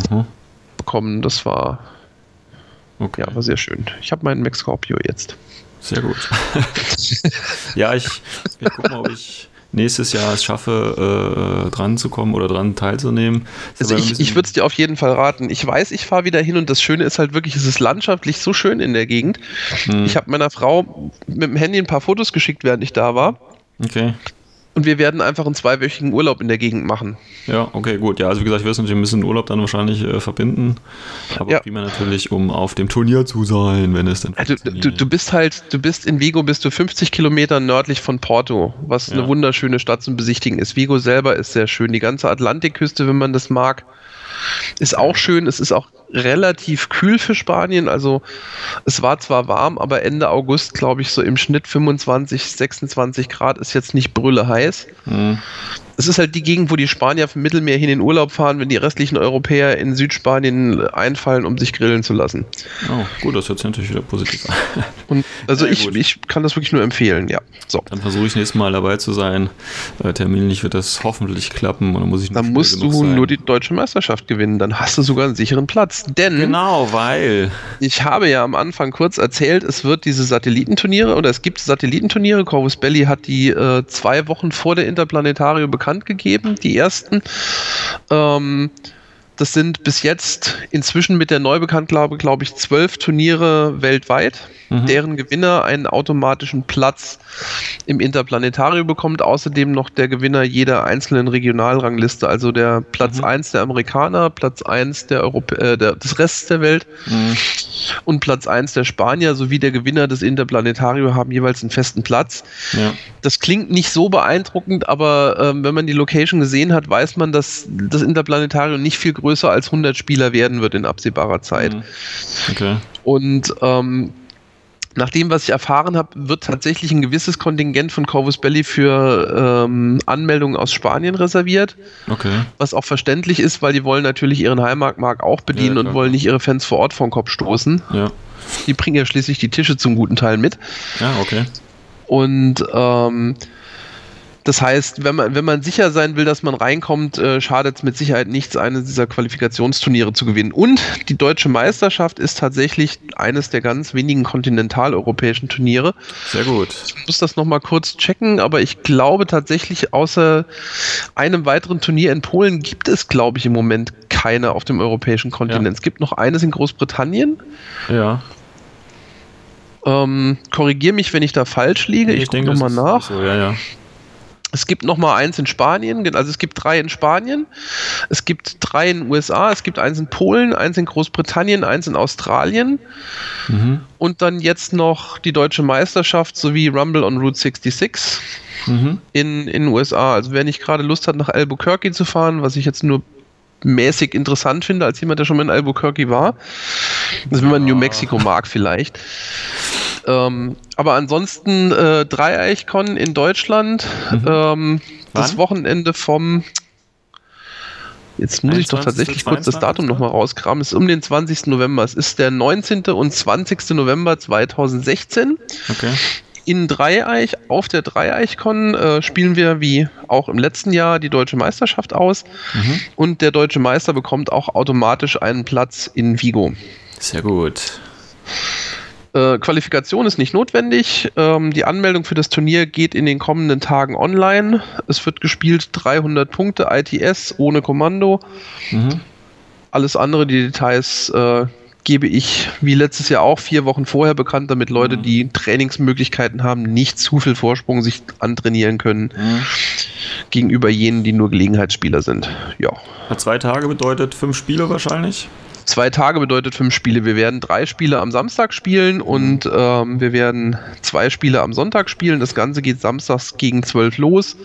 mhm. bekommen. Das war, okay. ja, war sehr schön. Ich habe meinen Max Scorpio jetzt. Sehr gut. ja, ich, ich gucke mal, ob ich nächstes Jahr es schaffe, äh, dran zu kommen oder dran teilzunehmen. Also ich, ich würde es dir auf jeden Fall raten. Ich weiß, ich fahre wieder hin und das Schöne ist halt wirklich, es ist landschaftlich so schön in der Gegend. Hm. Ich habe meiner Frau mit dem Handy ein paar Fotos geschickt, während ich da war. Okay. Und wir werden einfach einen zweiwöchigen Urlaub in der Gegend machen. Ja, okay, gut. Ja, also wie gesagt, es natürlich ein bisschen Urlaub dann wahrscheinlich äh, verbinden. Aber ja. primär natürlich, um auf dem Turnier zu sein, wenn es denn also, du, du bist halt, du bist in Vigo, bist du 50 Kilometer nördlich von Porto, was ja. eine wunderschöne Stadt zum Besichtigen ist. Vigo selber ist sehr schön. Die ganze Atlantikküste, wenn man das mag, ist auch schön. Es ist auch relativ kühl für Spanien. Also es war zwar warm, aber Ende August, glaube ich, so im Schnitt 25, 26 Grad ist jetzt nicht brülle heiß. Mhm es ist halt die Gegend, wo die Spanier vom Mittelmeer hin in Urlaub fahren, wenn die restlichen Europäer in Südspanien einfallen, um sich grillen zu lassen. Oh, gut, das hört sich natürlich wieder positiv an. Und also ja, ich, ich kann das wirklich nur empfehlen, ja. So. Dann versuche ich nächstes Mal dabei zu sein. Äh, terminlich wird das hoffentlich klappen und dann muss ich Dann musst du sein. nur die deutsche Meisterschaft gewinnen, dann hast du sogar einen sicheren Platz. Denn genau, weil ich habe ja am Anfang kurz erzählt, es wird diese Satellitenturniere oder es gibt Satellitenturniere. Corvus Belly hat die äh, zwei Wochen vor der Interplanetario bekannt bekannt gegeben, die ersten. Ähm, Das sind bis jetzt inzwischen mit der Neubekanntgabe, glaube ich, zwölf Turniere weltweit, mhm. deren Gewinner einen automatischen Platz im Interplanetarium bekommt. Außerdem noch der Gewinner jeder einzelnen Regionalrangliste, also der Platz mhm. 1 der Amerikaner, Platz 1 der Europä äh, der, des Rests der Welt mhm. und Platz 1 der Spanier sowie der Gewinner des Interplanetariums haben jeweils einen festen Platz. Ja. Das klingt nicht so beeindruckend, aber ähm, wenn man die Location gesehen hat, weiß man, dass das Interplanetarium nicht viel größer größer als 100 Spieler werden wird in absehbarer Zeit. Mhm. Okay. Und ähm, nach dem, was ich erfahren habe, wird tatsächlich ein gewisses Kontingent von Corvus Belli für ähm, Anmeldungen aus Spanien reserviert. Okay. Was auch verständlich ist, weil die wollen natürlich ihren Heimatmarkt auch bedienen ja, und wollen nicht ihre Fans vor Ort vom Kopf stoßen. Ja. Die bringen ja schließlich die Tische zum guten Teil mit. Ja, okay. Und ähm, das heißt, wenn man, wenn man sicher sein will, dass man reinkommt, äh, schadet es mit Sicherheit nichts, eines dieser Qualifikationsturniere zu gewinnen. Und die deutsche Meisterschaft ist tatsächlich eines der ganz wenigen kontinentaleuropäischen Turniere. Sehr gut. Ich muss das nochmal kurz checken, aber ich glaube tatsächlich, außer einem weiteren Turnier in Polen gibt es, glaube ich, im Moment keine auf dem europäischen Kontinent. Ja. Es gibt noch eines in Großbritannien. Ja. Ähm, Korrigiere mich, wenn ich da falsch liege. Ich, ich gucke nochmal nach. So, ja, ja. Es gibt noch mal eins in Spanien, also es gibt drei in Spanien, es gibt drei in den USA, es gibt eins in Polen, eins in Großbritannien, eins in Australien mhm. und dann jetzt noch die deutsche Meisterschaft sowie Rumble on Route 66 mhm. in, in den USA. Also wer nicht gerade Lust hat, nach Albuquerque zu fahren, was ich jetzt nur mäßig interessant finde, als jemand, der schon mal in Albuquerque war, also wenn man New Mexico mag vielleicht, ähm, aber ansonsten äh, Dreieichkon in Deutschland. Mhm. Ähm, das Wochenende vom Jetzt muss 21, ich doch tatsächlich 22, kurz das Datum nochmal rauskramen. Es ist um den 20. November. Es ist der 19. und 20. November 2016. Okay. In Dreieich, auf der Dreieichkon äh, spielen wir wie auch im letzten Jahr die deutsche Meisterschaft aus. Mhm. Und der deutsche Meister bekommt auch automatisch einen Platz in Vigo. Sehr gut. Äh, Qualifikation ist nicht notwendig. Ähm, die Anmeldung für das Turnier geht in den kommenden Tagen online. Es wird gespielt 300 Punkte ITS ohne Kommando. Mhm. Alles andere, die Details äh, gebe ich wie letztes Jahr auch vier Wochen vorher bekannt, damit Leute, mhm. die Trainingsmöglichkeiten haben, nicht zu viel Vorsprung sich antrainieren können mhm. gegenüber jenen, die nur Gelegenheitsspieler sind. Ja. Zwei Tage bedeutet fünf Spiele wahrscheinlich? Zwei Tage bedeutet fünf Spiele. Wir werden drei Spiele am Samstag spielen und ähm, wir werden zwei Spiele am Sonntag spielen. Das Ganze geht samstags gegen zwölf los.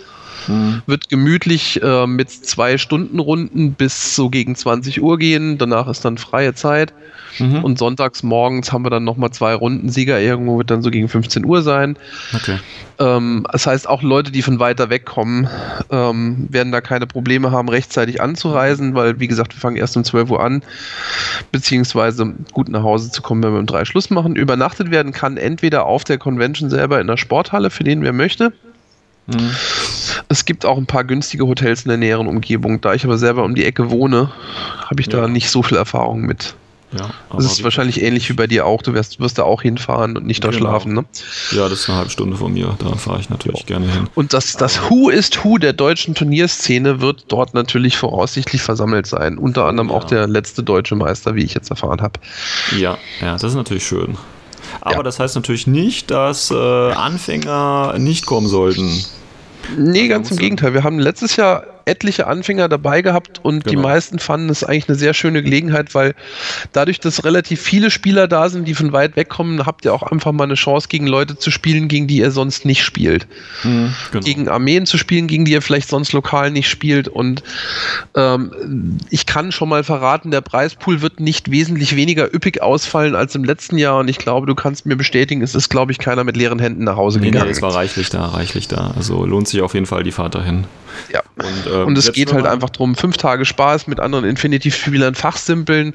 Mhm. Wird gemütlich äh, mit zwei Stunden Runden bis so gegen 20 Uhr gehen. Danach ist dann freie Zeit. Mhm. Und sonntags morgens haben wir dann nochmal zwei Runden. Sieger irgendwo wird dann so gegen 15 Uhr sein. Okay. Ähm, das heißt, auch Leute, die von weiter weg kommen, ähm, werden da keine Probleme haben, rechtzeitig anzureisen, weil, wie gesagt, wir fangen erst um 12 Uhr an, beziehungsweise gut nach Hause zu kommen, wenn wir um drei Schluss machen. Übernachtet werden kann entweder auf der Convention selber in der Sporthalle, für den wer möchte. Mhm. Es gibt auch ein paar günstige Hotels in der näheren Umgebung. Da ich aber selber um die Ecke wohne, habe ich ja. da nicht so viel Erfahrung mit. Ja, das ist wahrscheinlich ähnlich wie bei dir auch. Du wirst, wirst da auch hinfahren und nicht da genau. schlafen, ne? Ja, das ist eine halbe Stunde von mir. Da fahre ich natürlich ja. gerne hin. Und das, das Who ist Who der deutschen Turnierszene wird dort natürlich voraussichtlich versammelt sein. Unter anderem ja. auch der letzte deutsche Meister, wie ich jetzt erfahren habe. Ja, ja, das ist natürlich schön. Aber ja. das heißt natürlich nicht, dass äh, Anfänger nicht kommen sollten. Nee, ganz im Gegenteil. Wir haben letztes Jahr etliche Anfänger dabei gehabt und genau. die meisten fanden es eigentlich eine sehr schöne Gelegenheit, weil dadurch, dass relativ viele Spieler da sind, die von weit weg kommen, habt ihr auch einfach mal eine Chance, gegen Leute zu spielen, gegen die ihr sonst nicht spielt. Mhm, genau. Gegen Armeen zu spielen, gegen die ihr vielleicht sonst lokal nicht spielt. Und ähm, ich kann schon mal verraten, der Preispool wird nicht wesentlich weniger üppig ausfallen als im letzten Jahr. Und ich glaube, du kannst mir bestätigen, es ist, glaube ich, keiner mit leeren Händen nach Hause nee, gegangen. Nee, es war reichlich da, reichlich da. Also lohnt sich auf jeden Fall die Fahrt dahin. Ja. Und, ähm, und es geht halt einfach darum, fünf Tage Spaß mit anderen Infinity-Spielern fachsimpeln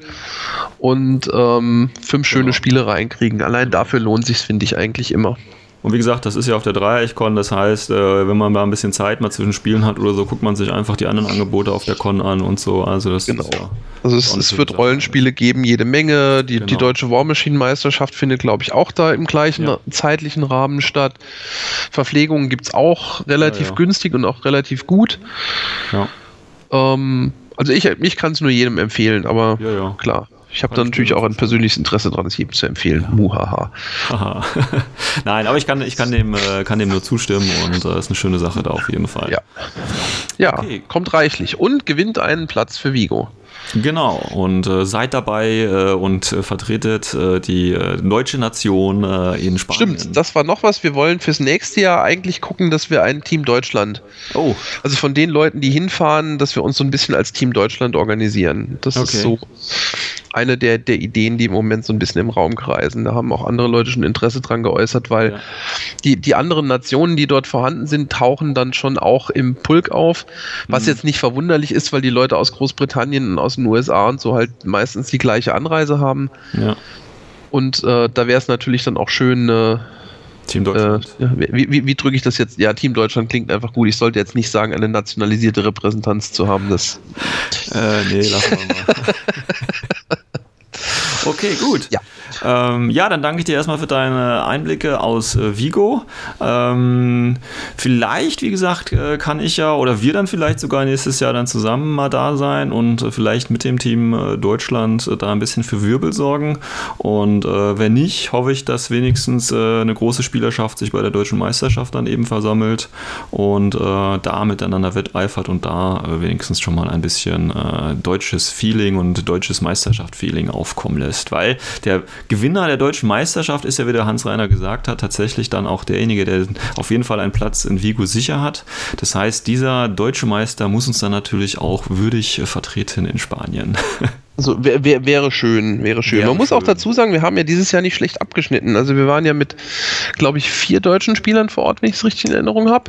und ähm, fünf schöne genau. Spiele reinkriegen. Allein dafür lohnt sich finde ich, eigentlich immer. Und wie gesagt, das ist ja auf der Dreieichkon, das heißt, äh, wenn man da ein bisschen Zeit mal zwischen Spielen hat oder so, guckt man sich einfach die anderen Angebote auf der Con an und so. Also das genau. Ja also es, es wird Rollenspiele geben, jede Menge. Die, genau. die deutsche War Machine Meisterschaft findet, glaube ich, auch da im gleichen ja. zeitlichen Rahmen statt. Verpflegungen gibt es auch relativ ja, günstig und auch relativ gut. Ja. Ähm, Also ich, ich kann es nur jedem empfehlen, aber klar. Ich habe da natürlich auch ein persönliches Interesse dran, es jedem zu empfehlen. Muhaha. Haha. Nein, aber ich kann, ich kann, dem, äh, kann dem nur zustimmen und äh, ist eine schöne Sache da auf jeden Fall. Ja. Ja, Okay. kommt reichlich und gewinnt einen Platz für Vigo. Genau, und äh, seid dabei äh, und äh, vertretet äh, die äh, deutsche Nation äh, in Spanien. Stimmt, das war noch was. Wir wollen fürs nächste Jahr eigentlich gucken, dass wir ein Team Deutschland, Oh, also von den Leuten, die hinfahren, dass wir uns so ein bisschen als Team Deutschland organisieren. Das Okay. ist so eine der, der Ideen, die im Moment so ein bisschen im Raum kreisen. Da haben auch andere Leute schon Interesse dran geäußert, weil Ja. die, die anderen Nationen, die dort vorhanden sind, tauchen dann schon auch im Pulk auf. Was Mhm. jetzt nicht verwunderlich ist, weil die Leute aus Großbritannien und aus den USA und so halt meistens die gleiche Anreise haben. ja. Und äh, da wäre es natürlich dann auch schön, äh, Team äh, Deutschland. ja, wie, wie, wie drücke ich das jetzt? Ja, Team Deutschland klingt einfach gut. Ich sollte jetzt nicht sagen, eine nationalisierte Repräsentanz zu haben. Das, Äh, nee, wir mal. Okay, gut. Ja. Ähm, ja, dann danke ich dir erstmal für deine Einblicke aus äh, Vigo. Ähm, vielleicht, wie gesagt, äh, kann ich ja oder wir dann vielleicht sogar nächstes Jahr dann zusammen mal da sein und äh, vielleicht mit dem Team äh, Deutschland äh, da ein bisschen für Wirbel sorgen. Und äh, wenn nicht, hoffe ich, dass wenigstens eine große Spielerschaft sich bei der deutschen Meisterschaft dann eben versammelt und da miteinander wetteifert und da wenigstens schon mal ein bisschen deutsches Feeling und deutsches Meisterschaft-Feeling aufkommen lässt. Weil der Gewinner der deutschen Meisterschaft ist ja, wie der Hans-Reiner gesagt hat, tatsächlich dann auch derjenige, der auf jeden Fall einen Platz in Vigo sicher hat. Das heißt, dieser deutsche Meister muss uns dann natürlich auch würdig vertreten in Spanien. also wär, wär, wäre schön, wäre schön. Wäre Man muss auch schön. dazu sagen, wir haben ja dieses Jahr nicht schlecht abgeschnitten. Also wir waren ja mit, glaube ich, vier deutschen Spielern vor Ort, wenn ich es richtig in Erinnerung habe.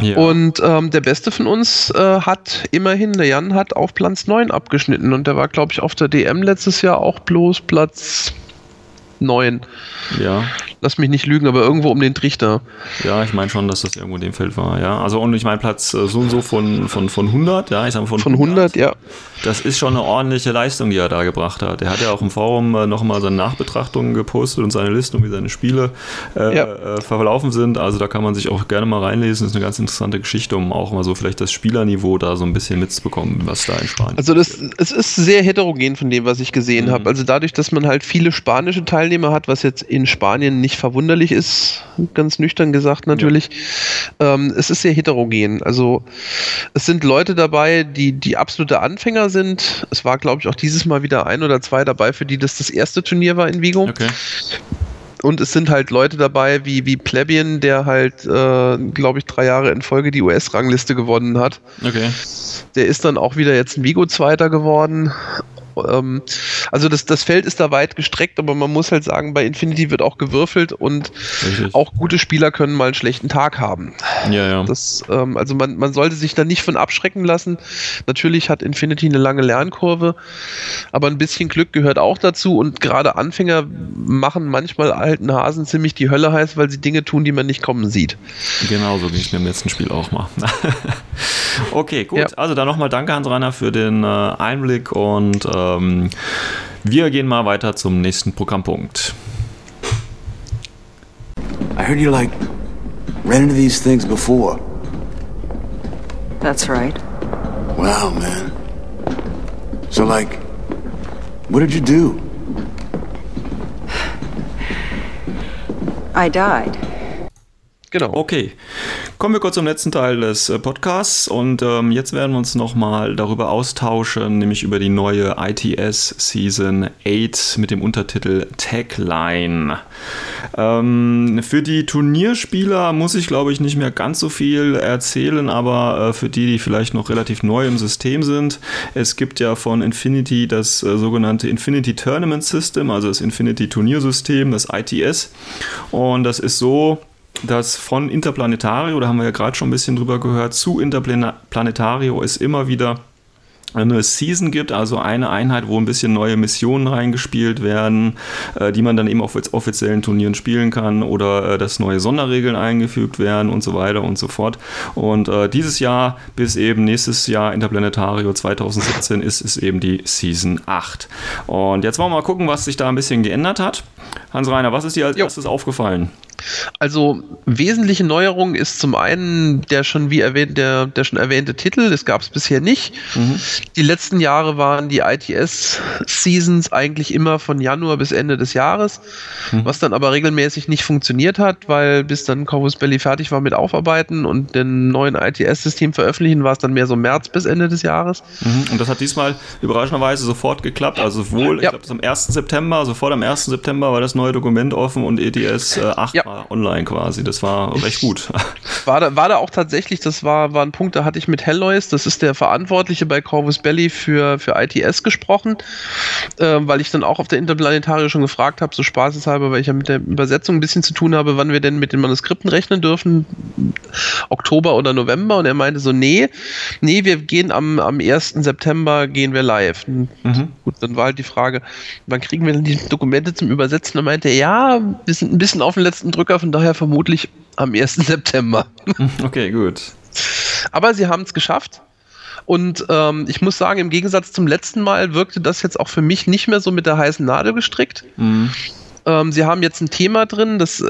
Ja. Und ähm, der Beste von uns äh, hat immerhin, der Jan hat auf Platz 9 abgeschnitten und der war, glaube ich, auf der DM letztes Jahr auch bloß Platz 9. ja. Lass mich nicht lügen, aber irgendwo um den Trichter. Ja, ich meine schon, dass das irgendwo in dem Feld war, ja. Also und ich meine Platz äh, so und so von, von, von 100, ja, ich sage von, Von 100, ja. Das ist schon eine ordentliche Leistung, die er da gebracht hat. Er hat ja auch im Forum äh, nochmal seine Nachbetrachtungen gepostet und seine Liste und wie seine Spiele äh, Ja. äh, verlaufen sind. Also da kann man sich auch gerne mal reinlesen. Das ist eine ganz interessante Geschichte, um auch mal so vielleicht das Spielerniveau da so ein bisschen mitzubekommen, was da in Spanien Also das, es ist sehr heterogen von dem, was ich gesehen Mhm. habe. Also dadurch, dass man halt viele spanische Teilnehmer hat, was jetzt in Spanien nicht verwunderlich ist, ganz nüchtern gesagt natürlich, ähm, es ist sehr heterogen. Also es sind Leute dabei, die die absolute Anfänger sind. Es war, glaube ich, auch dieses Mal wieder ein oder zwei dabei, für die das das erste Turnier war in Vigo. Okay. Und es sind halt Leute dabei wie, wie Plebien, der halt, äh, glaube ich, drei Jahre in Folge die US-Rangliste gewonnen hat. Okay. Der ist dann auch wieder jetzt ein Vigo-Zweiter geworden. Ähm, also das, das Feld ist da weit gestreckt, aber man muss halt sagen, bei Infinity wird auch gewürfelt und Richtig. auch gute Spieler können mal einen schlechten Tag haben. Ja, ja. Das, ähm, also man, man sollte sich da nicht von abschrecken lassen. Natürlich hat Infinity eine lange Lernkurve, aber ein bisschen Glück gehört auch dazu und gerade Anfänger machen manchmal alten Hasen ziemlich die Hölle heiß, weil sie Dinge tun, die man nicht kommen sieht. Genau so ging es mir im letzten Spiel auch mal. okay, gut. Ja. Also dann nochmal danke, Hans-Rainer, für den äh, Einblick und ähm, wir gehen mal weiter zum nächsten Programmpunkt. I heard you like ran into these things before. That's right. Wow, man. So like, what did you do? I died. Genau. Okay, kommen wir kurz zum letzten Teil des äh, Podcasts und ähm, jetzt werden wir uns nochmal darüber austauschen, nämlich über die neue ITS Season 8 mit dem Untertitel Tagline. Ähm, für die Turnierspieler muss ich glaube ich nicht mehr ganz so viel erzählen, aber äh, für die, die vielleicht noch relativ neu im System sind, es gibt ja von Infinity das äh, sogenannte Infinity Tournament System, also das Infinity Turniersystem, das ITS und das ist so, dass von Interplanetario, da haben wir ja gerade schon ein bisschen drüber gehört, zu Interplanetario es immer wieder eine Season gibt, also eine Einheit, wo ein bisschen neue Missionen reingespielt werden, äh, die man dann eben auf offiziellen Turnieren spielen kann oder äh, dass neue Sonderregeln eingefügt werden und so weiter und so fort. Und äh, dieses Jahr bis eben nächstes Jahr Interplanetario 2017 ist es eben die Season 8. Und jetzt wollen wir mal gucken, was sich da ein bisschen geändert hat. Hans-Reiner, was ist dir als Jo. erstes aufgefallen? Also wesentliche Neuerung ist zum einen der schon wie erwähnt, der, der schon erwähnte Titel, das gab es bisher nicht. Mhm. Die letzten Jahre waren die ITS-Seasons eigentlich immer von Januar bis Ende des Jahres, mhm. was dann aber regelmäßig nicht funktioniert hat, weil bis dann Corvus Belly fertig war mit Aufarbeiten und den neuen ITS-System veröffentlichen, war es dann mehr so März bis Ende des Jahres. Mhm. Und das hat diesmal überraschenderweise sofort geklappt, also sowohl, ja. ich glaube, am 1. September, sofort am 1. September war das neue Dokument offen und ETS äh, 8 ja online quasi. Das war recht gut. War da, war da auch tatsächlich, das war, war ein Punkt, da hatte ich mit Hellois, das ist der Verantwortliche bei Corvus Belly für, für ITS gesprochen, äh, weil ich dann auch auf der Interplanetarie schon gefragt habe, so spaßeshalber, weil ich ja mit der Übersetzung ein bisschen zu tun habe, wann wir denn mit den Manuskripten rechnen dürfen, Oktober oder November. Und er meinte so, nee, nee, wir gehen am, am 1. September gehen wir live. Mhm. Gut, dann war halt die Frage, wann kriegen wir denn die Dokumente zum Übersetzen? Und er meinte, ja, wir sind ein bisschen auf den letzten Drücker, von daher vermutlich am 1. September. Okay, gut. Aber sie haben es geschafft. Und ähm, ich muss sagen, im Gegensatz zum letzten Mal wirkte das jetzt auch für mich nicht mehr so mit der heißen Nadel gestrickt. Mhm. Ähm, sie haben jetzt ein Thema drin, das, äh,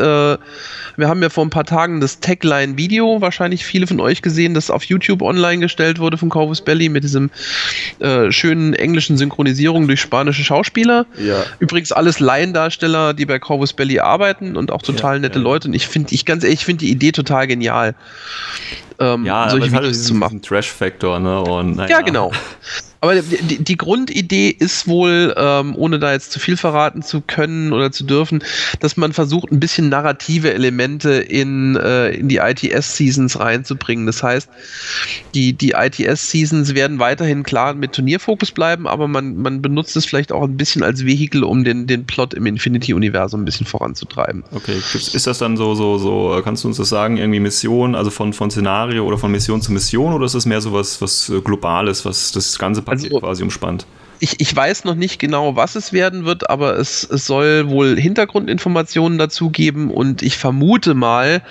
wir haben ja vor ein paar Tagen das Tagline-Video, wahrscheinlich viele von euch gesehen, das auf YouTube online gestellt wurde von Corvus Belly mit diesem äh, schönen englischen Synchronisierung durch spanische Schauspieler. Ja. Übrigens alles Laiendarsteller, die bei Corvus Belly arbeiten und auch total nette ja. Leute. Und ich finde, ich ganz ehrlich, ich finde die Idee total genial. Ähm, ja, solche Videos zu machen. Trash-Faktor, ne? Und, ja, genau. Aber die, die Grundidee ist wohl, ähm, ohne da jetzt zu viel verraten zu können oder zu dürfen, dass man versucht, ein bisschen narrative Elemente in, äh, in die ITS-Seasons reinzubringen. Das heißt, die, die ITS-Seasons werden weiterhin klar mit Turnierfokus bleiben, aber man, man benutzt es vielleicht auch ein bisschen als Vehikel, um den, den Plot im Infinity-Universum ein bisschen voranzutreiben. Okay, ist das dann so, so, so, kannst du uns das sagen, irgendwie Mission, also von, von Szenario oder von Mission zu Mission oder ist das mehr so was, was Globales, was das ganze also, quasi umspannt. Ich, ich weiß noch nicht genau, was es werden wird, aber es, es soll wohl Hintergrundinformationen dazu geben und ich vermute mal,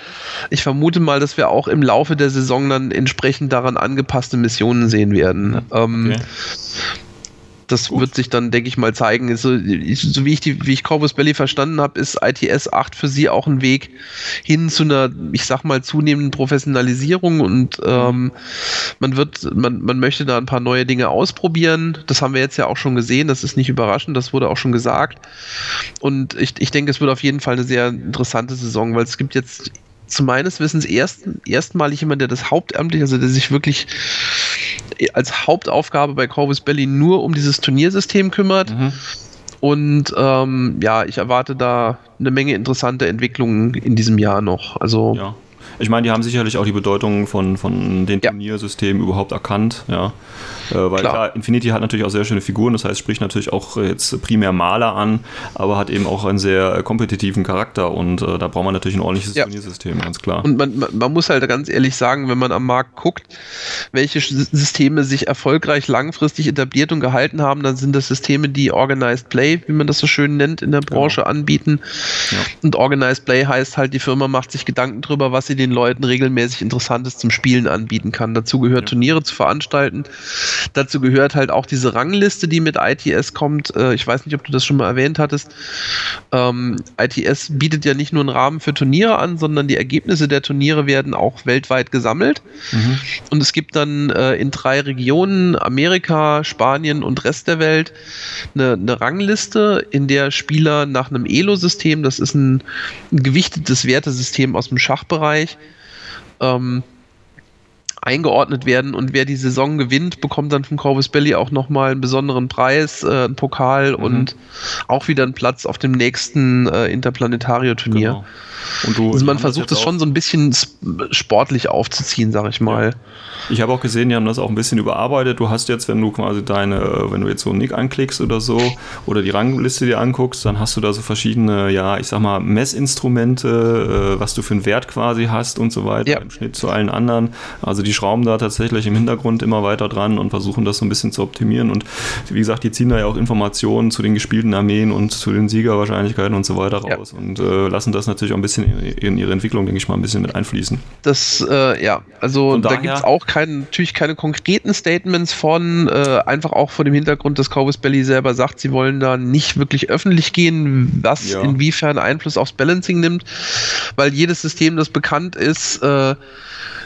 ich vermute mal, dass wir auch im Laufe der Saison dann entsprechend daran angepasste Missionen sehen werden. Ähm, okay. Das Gut. wird sich dann, denke ich mal, zeigen. So, so, wie ich die, wie ich Corvus Belly verstanden habe, ist ITS 8 für sie auch ein Weg hin zu einer, ich sag mal, zunehmenden Professionalisierung und ähm, man wird, man, man möchte da ein paar neue Dinge ausprobieren. Das haben wir jetzt ja auch schon gesehen. Das ist nicht überraschend, das wurde auch schon gesagt. Und ich, ich denke, es wird auf jeden Fall eine sehr interessante Saison, weil es gibt jetzt zu meines Wissens erst, erstmalig jemand, der das hauptamtlich, also der sich wirklich als Hauptaufgabe bei Corvus Belly nur um dieses Turniersystem kümmert. Mhm. Und ähm, ja, ich erwarte da eine Menge interessante Entwicklungen in diesem Jahr noch. Also ja. Ich meine, die haben sicherlich auch die Bedeutung von, von den ja. Turniersystemen überhaupt erkannt, ja. Äh, weil klar. Infinity hat natürlich auch sehr schöne Figuren, das heißt, spricht natürlich auch jetzt primär Maler an, aber hat eben auch einen sehr kompetitiven Charakter und äh, da braucht man natürlich ein ordentliches ja. Turniersystem, ganz klar. Und man, man, muss halt ganz ehrlich sagen, wenn man am Markt guckt, welche Systeme sich erfolgreich langfristig etabliert und gehalten haben, dann sind das Systeme, die Organized Play, wie man das so schön nennt, in der. Branche genau. anbieten. Ja. Und Organized Play heißt halt, die Firma macht sich Gedanken darüber, was sie den Leuten regelmäßig Interessantes zum Spielen anbieten kann. Dazu gehört Turniere zu veranstalten, Dazu gehört halt auch diese Rangliste, die mit ITS kommt. Äh, ich weiß nicht, ob du das schon mal erwähnt hattest. Ähm, ITS bietet ja nicht nur einen Rahmen für Turniere an, sondern die Ergebnisse der Turniere werden auch weltweit gesammelt. Mhm. Und es gibt dann äh, in drei Regionen, Amerika, Spanien und Rest der Welt, eine, eine Rangliste, in der Spieler nach einem Elo-System, das ist ein, ein gewichtetes Wertesystem aus dem Schachbereich, ähm, eingeordnet werden und wer die Saison gewinnt, bekommt dann von Corvus Belly auch nochmal einen besonderen Preis, äh, einen Pokal mhm. und auch wieder einen Platz auf dem nächsten äh, Interplanetario-Turnier. Genau. Und du, also man versucht es schon so ein bisschen sportlich aufzuziehen, sag ich mal. Ja. Ich habe auch gesehen, die haben das auch ein bisschen überarbeitet. Du hast jetzt, wenn du quasi deine, wenn du jetzt so Nick anklickst oder so oder die Rangliste dir anguckst, dann hast du da so verschiedene, ja, ich sag mal, Messinstrumente, äh, was du für einen Wert quasi hast und so weiter ja. im Schnitt zu allen anderen. Also die die schrauben da tatsächlich im Hintergrund immer weiter dran und versuchen das so ein bisschen zu optimieren. Und wie gesagt, die ziehen da ja auch Informationen zu den gespielten Armeen und zu den Siegerwahrscheinlichkeiten und so weiter raus ja. und äh, lassen das natürlich auch ein bisschen in, in, ihre Entwicklung, denke ich mal, ein bisschen mit einfließen. Das, äh, ja, also da gibt es auch kein, natürlich keine konkreten Statements von, äh, einfach auch vor dem Hintergrund, dass Corvus Belly selber sagt, sie wollen da nicht wirklich öffentlich gehen, was ja. inwiefern Einfluss aufs Balancing nimmt, weil jedes System, das bekannt ist, äh,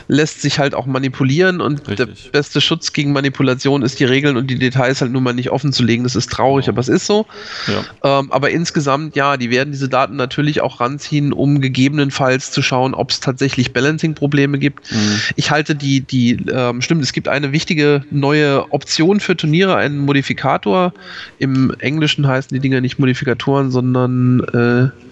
lässt sich halt auch manipulieren und Richtig. der beste Schutz gegen Manipulation ist die Regeln und die Details halt nun mal nicht offen zu legen. Das ist traurig, aber es ist so. Ja. Ähm, aber insgesamt, ja, die werden diese Daten natürlich auch ranziehen, um gegebenenfalls zu schauen, ob es tatsächlich Balancing-Probleme gibt. Mhm. Ich halte die, die, ähm, stimmt, es gibt eine wichtige neue Option für Turniere, einen Modifikator. Im Englischen heißen die Dinger nicht Modifikatoren, sondern äh,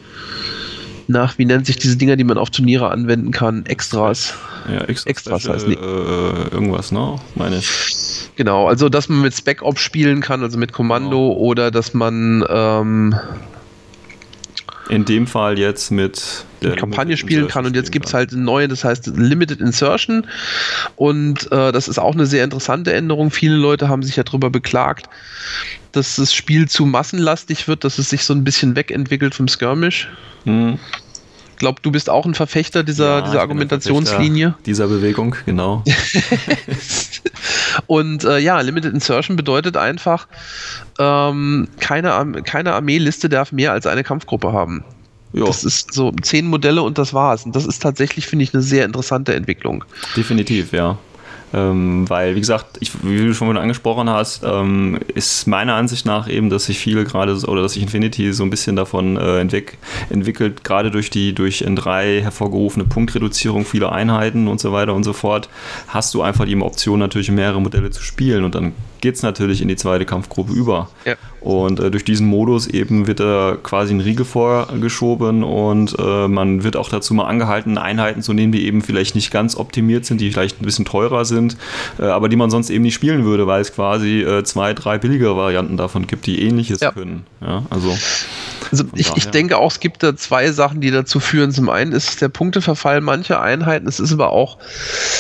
nach, wie nennt sich diese Dinger, die man auf Turniere anwenden kann? Extras. Ja, Extras, Extras heißt die. Äh, irgendwas, ne? Meine ich. Genau, also dass man mit Spec-Op spielen kann, also mit Kommando, genau. oder dass man ähm, in dem Fall jetzt mit der Kampagne spielen kann. Und jetzt gibt es halt eine neue, das heißt Limited Insertion. Und äh, das ist auch eine sehr interessante Änderung. Viele Leute haben sich ja darüber beklagt, dass das Spiel zu massenlastig wird, dass es sich so ein bisschen wegentwickelt vom Skirmish. Mhm. Ich glaube, du bist auch ein Verfechter dieser, ja, dieser Argumentationslinie. Dieser Bewegung, genau. Und äh, ja, Limited Insertion bedeutet einfach, ähm, keine, keine Armeeliste darf mehr als eine Kampfgruppe haben. Jo. Das ist so zehn Modelle und das war's. Und das ist tatsächlich, finde ich, eine sehr interessante Entwicklung. Definitiv, ja. Ähm, weil, wie gesagt, ich, wie du schon angesprochen hast, ähm, ist meiner Ansicht nach eben, dass sich viele gerade, oder dass sich Infinity so ein bisschen davon äh, entwick entwickelt, gerade durch die durch N3 hervorgerufene Punktreduzierung vieler Einheiten und so weiter und so fort, hast du einfach die Option, natürlich mehrere Modelle zu spielen und dann geht es natürlich in die zweite Kampfgruppe über. Ja. Und äh, durch diesen Modus eben wird da quasi ein Riegel vorgeschoben und äh, man wird auch dazu mal angehalten, Einheiten zu nehmen, die eben vielleicht nicht ganz optimiert sind, die vielleicht ein bisschen teurer sind, äh, aber die man sonst eben nicht spielen würde, weil es quasi äh, zwei, drei billigere Varianten davon gibt, die ähnliches ja. können. Ja, also. Also ich, ich denke auch, es gibt da zwei Sachen, die dazu führen. Zum einen ist es der Punkteverfall mancher Einheiten. Es ist aber auch,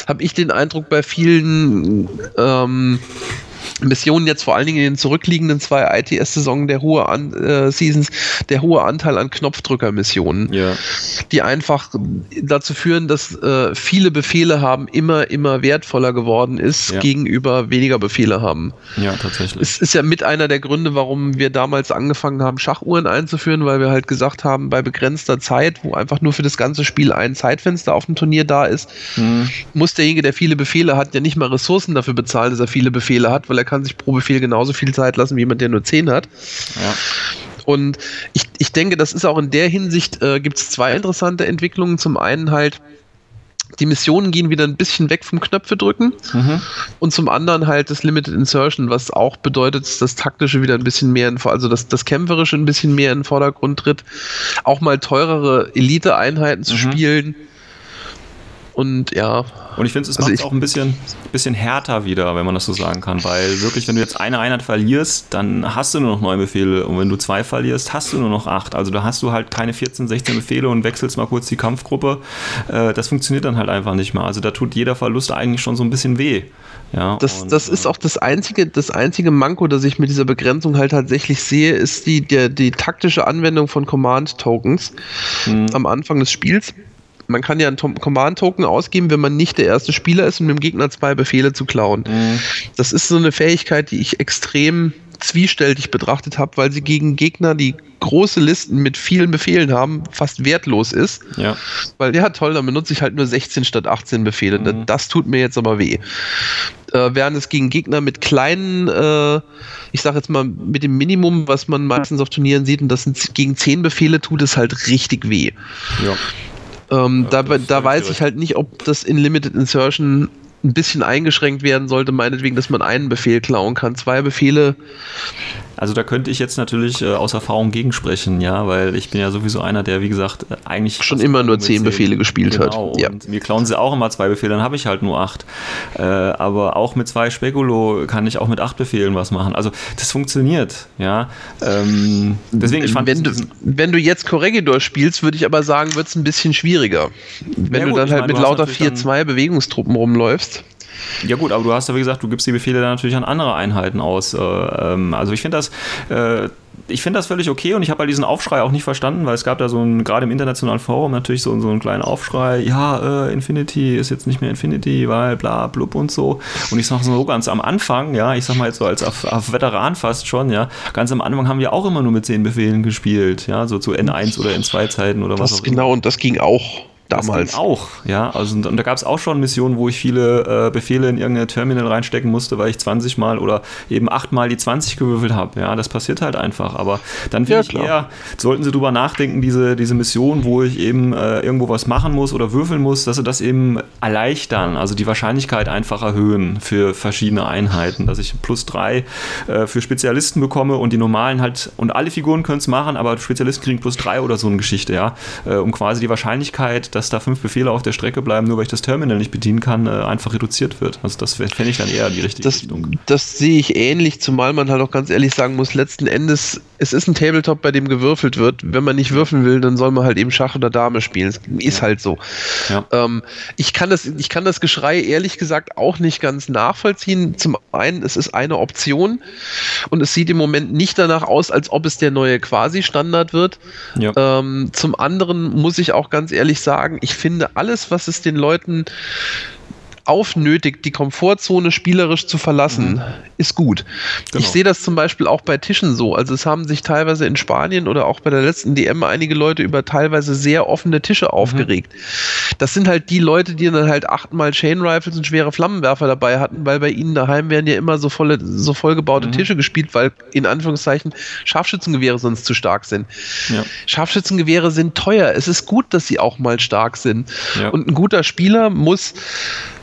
habe ich den Eindruck, bei vielen ähm, Missionen jetzt vor allen Dingen in den zurückliegenden zwei ITS-Saisonen der hohe an, äh, Seasons, der hohe Anteil an Knopfdrücker-Missionen, ja. die einfach dazu führen, dass äh, viele Befehle haben immer, immer wertvoller geworden ist ja. gegenüber weniger Befehle haben. Ja, tatsächlich. Es ist ja mit einer der Gründe, warum wir damals angefangen haben, Schachuhren einzuführen, weil wir halt gesagt haben, bei begrenzter Zeit, wo einfach nur für das ganze Spiel ein Zeitfenster auf dem Turnier da ist, mhm. muss derjenige, der viele Befehle hat, ja nicht mal Ressourcen dafür bezahlen, dass er viele Befehle hat, weil er kann sich pro Befehl genauso viel Zeit lassen wie jemand, der nur 10 hat. Ja. Und ich, ich denke, das ist auch in der Hinsicht, äh, gibt es zwei interessante Entwicklungen. Zum einen halt, die Missionen gehen wieder ein bisschen weg vom Knöpfe drücken mhm. und zum anderen halt das Limited Insertion, was auch bedeutet, dass das taktische wieder ein bisschen mehr, in, also das, das kämpferische ein bisschen mehr in den Vordergrund tritt, auch mal teurere Elite-Einheiten zu mhm. spielen und ja. Und ich finde, es also macht auch ein bisschen, bisschen härter wieder, wenn man das so sagen kann, weil wirklich, wenn du jetzt eine Einheit verlierst, dann hast du nur noch neun Befehle und wenn du zwei verlierst, hast du nur noch acht. Also da hast du halt keine 14, 16 Befehle und wechselst mal kurz die Kampfgruppe. Äh, das funktioniert dann halt einfach nicht mehr. Also da tut jeder Verlust eigentlich schon so ein bisschen weh. Ja, das, und, das ist äh, auch das einzige, das einzige Manko, das ich mit dieser Begrenzung halt tatsächlich sehe, ist die, der, die taktische Anwendung von Command-Tokens hm. am Anfang des Spiels man kann ja einen Command-Token ausgeben, wenn man nicht der erste Spieler ist, um dem Gegner zwei Befehle zu klauen. Mhm. Das ist so eine Fähigkeit, die ich extrem zwiespältig betrachtet habe, weil sie gegen Gegner, die große Listen mit vielen Befehlen haben, fast wertlos ist. Ja. Weil, ja toll, dann benutze ich halt nur 16 statt 18 Befehle. Mhm. Das tut mir jetzt aber weh. Äh, während es gegen Gegner mit kleinen, äh, ich sage jetzt mal mit dem Minimum, was man meistens auf Turnieren sieht, und das sind gegen 10 Befehle tut es halt richtig weh. Ja. Ähm, ja, da, da weiß ich halt nicht, ob das in Limited Insertion ein bisschen eingeschränkt werden sollte, meinetwegen, dass man einen Befehl klauen kann. Zwei Befehle Also da könnte ich jetzt natürlich äh, aus Erfahrung gegensprechen, ja, weil ich bin ja sowieso einer, der, wie gesagt, äh, eigentlich schon immer nur zehn Befehle gespielt genau, hat. Ja. Und mir klauen sie auch immer zwei Befehle, dann habe ich halt nur acht. Äh, aber auch mit zwei Spekulo kann ich auch mit acht Befehlen was machen. Also das funktioniert, ja. Ähm, deswegen, ich fand wenn, du, wenn du jetzt Corregidor spielst, würde ich aber sagen, wird es ein bisschen schwieriger. Wenn ja, du dann halt meine, mit lauter 4-2 Bewegungstruppen rumläufst. Ja gut, aber du hast ja wie gesagt, du gibst die Befehle dann natürlich an andere Einheiten aus. Äh, ähm, also ich finde das, äh, ich finde das völlig okay und ich habe halt diesen Aufschrei auch nicht verstanden, weil es gab da so ein, gerade im internationalen Forum natürlich so, so einen kleinen Aufschrei, ja, äh, Infinity ist jetzt nicht mehr Infinity, weil bla blub und so. Und ich sag so ganz am Anfang, ja, ich sag mal jetzt so als auf, auf Veteran fast schon, ja, ganz am Anfang haben wir auch immer nur mit zehn Befehlen gespielt, ja, so zu N1 oder N2 Zeiten oder das was auch genau, immer. Genau, und das ging auch damals. auch, ja. Also, und, und da gab es auch schon Missionen, wo ich viele äh, Befehle in irgendein Terminal reinstecken musste, weil ich 20 Mal oder eben 8 Mal die 20 gewürfelt habe. Ja, das passiert halt einfach. Aber dann finde ja, ich eher, sollten Sie drüber nachdenken, diese, diese Mission, wo ich eben äh, irgendwo was machen muss oder würfeln muss, dass Sie das eben erleichtern, also die Wahrscheinlichkeit einfach erhöhen für verschiedene Einheiten, dass ich plus 3 äh, für Spezialisten bekomme und die normalen halt, und alle Figuren können es machen, aber Spezialisten kriegen plus 3 oder so eine Geschichte, ja, äh, um quasi die Wahrscheinlichkeit, dass da fünf Befehle auf der Strecke bleiben, nur weil ich das Terminal nicht bedienen kann, äh, einfach reduziert wird. Also das fände ich dann eher die richtige das, Richtung. Das sehe ich ähnlich, zumal man halt auch ganz ehrlich sagen muss, letzten Endes, es ist ein Tabletop, bei dem gewürfelt wird. Wenn man nicht würfeln will, dann soll man halt eben Schach oder Dame spielen. Das ist halt so. Ja. Ähm, ich, kann das, ich kann das Geschrei ehrlich gesagt auch nicht ganz nachvollziehen. Zum einen, es ist eine Option und es sieht im Moment nicht danach aus, als ob es der neue Quasi-Standard wird. Ja. Ähm, zum anderen muss ich auch ganz ehrlich sagen, ich finde alles, was es den Leuten aufnötigt, die Komfortzone spielerisch zu verlassen, mhm. ist gut. Genau. Ich sehe das zum Beispiel auch bei Tischen so. Also es haben sich teilweise in Spanien oder auch bei der letzten DM einige Leute über teilweise sehr offene Tische mhm. aufgeregt. Das sind halt die Leute, die dann halt achtmal Chain Rifles und schwere Flammenwerfer dabei hatten, weil bei ihnen daheim werden ja immer so volle, so vollgebaute mhm. Tische gespielt, weil in Anführungszeichen Scharfschützengewehre sonst zu stark sind. Ja. Scharfschützengewehre sind teuer. Es ist gut, dass sie auch mal stark sind. Ja. Und ein guter Spieler muss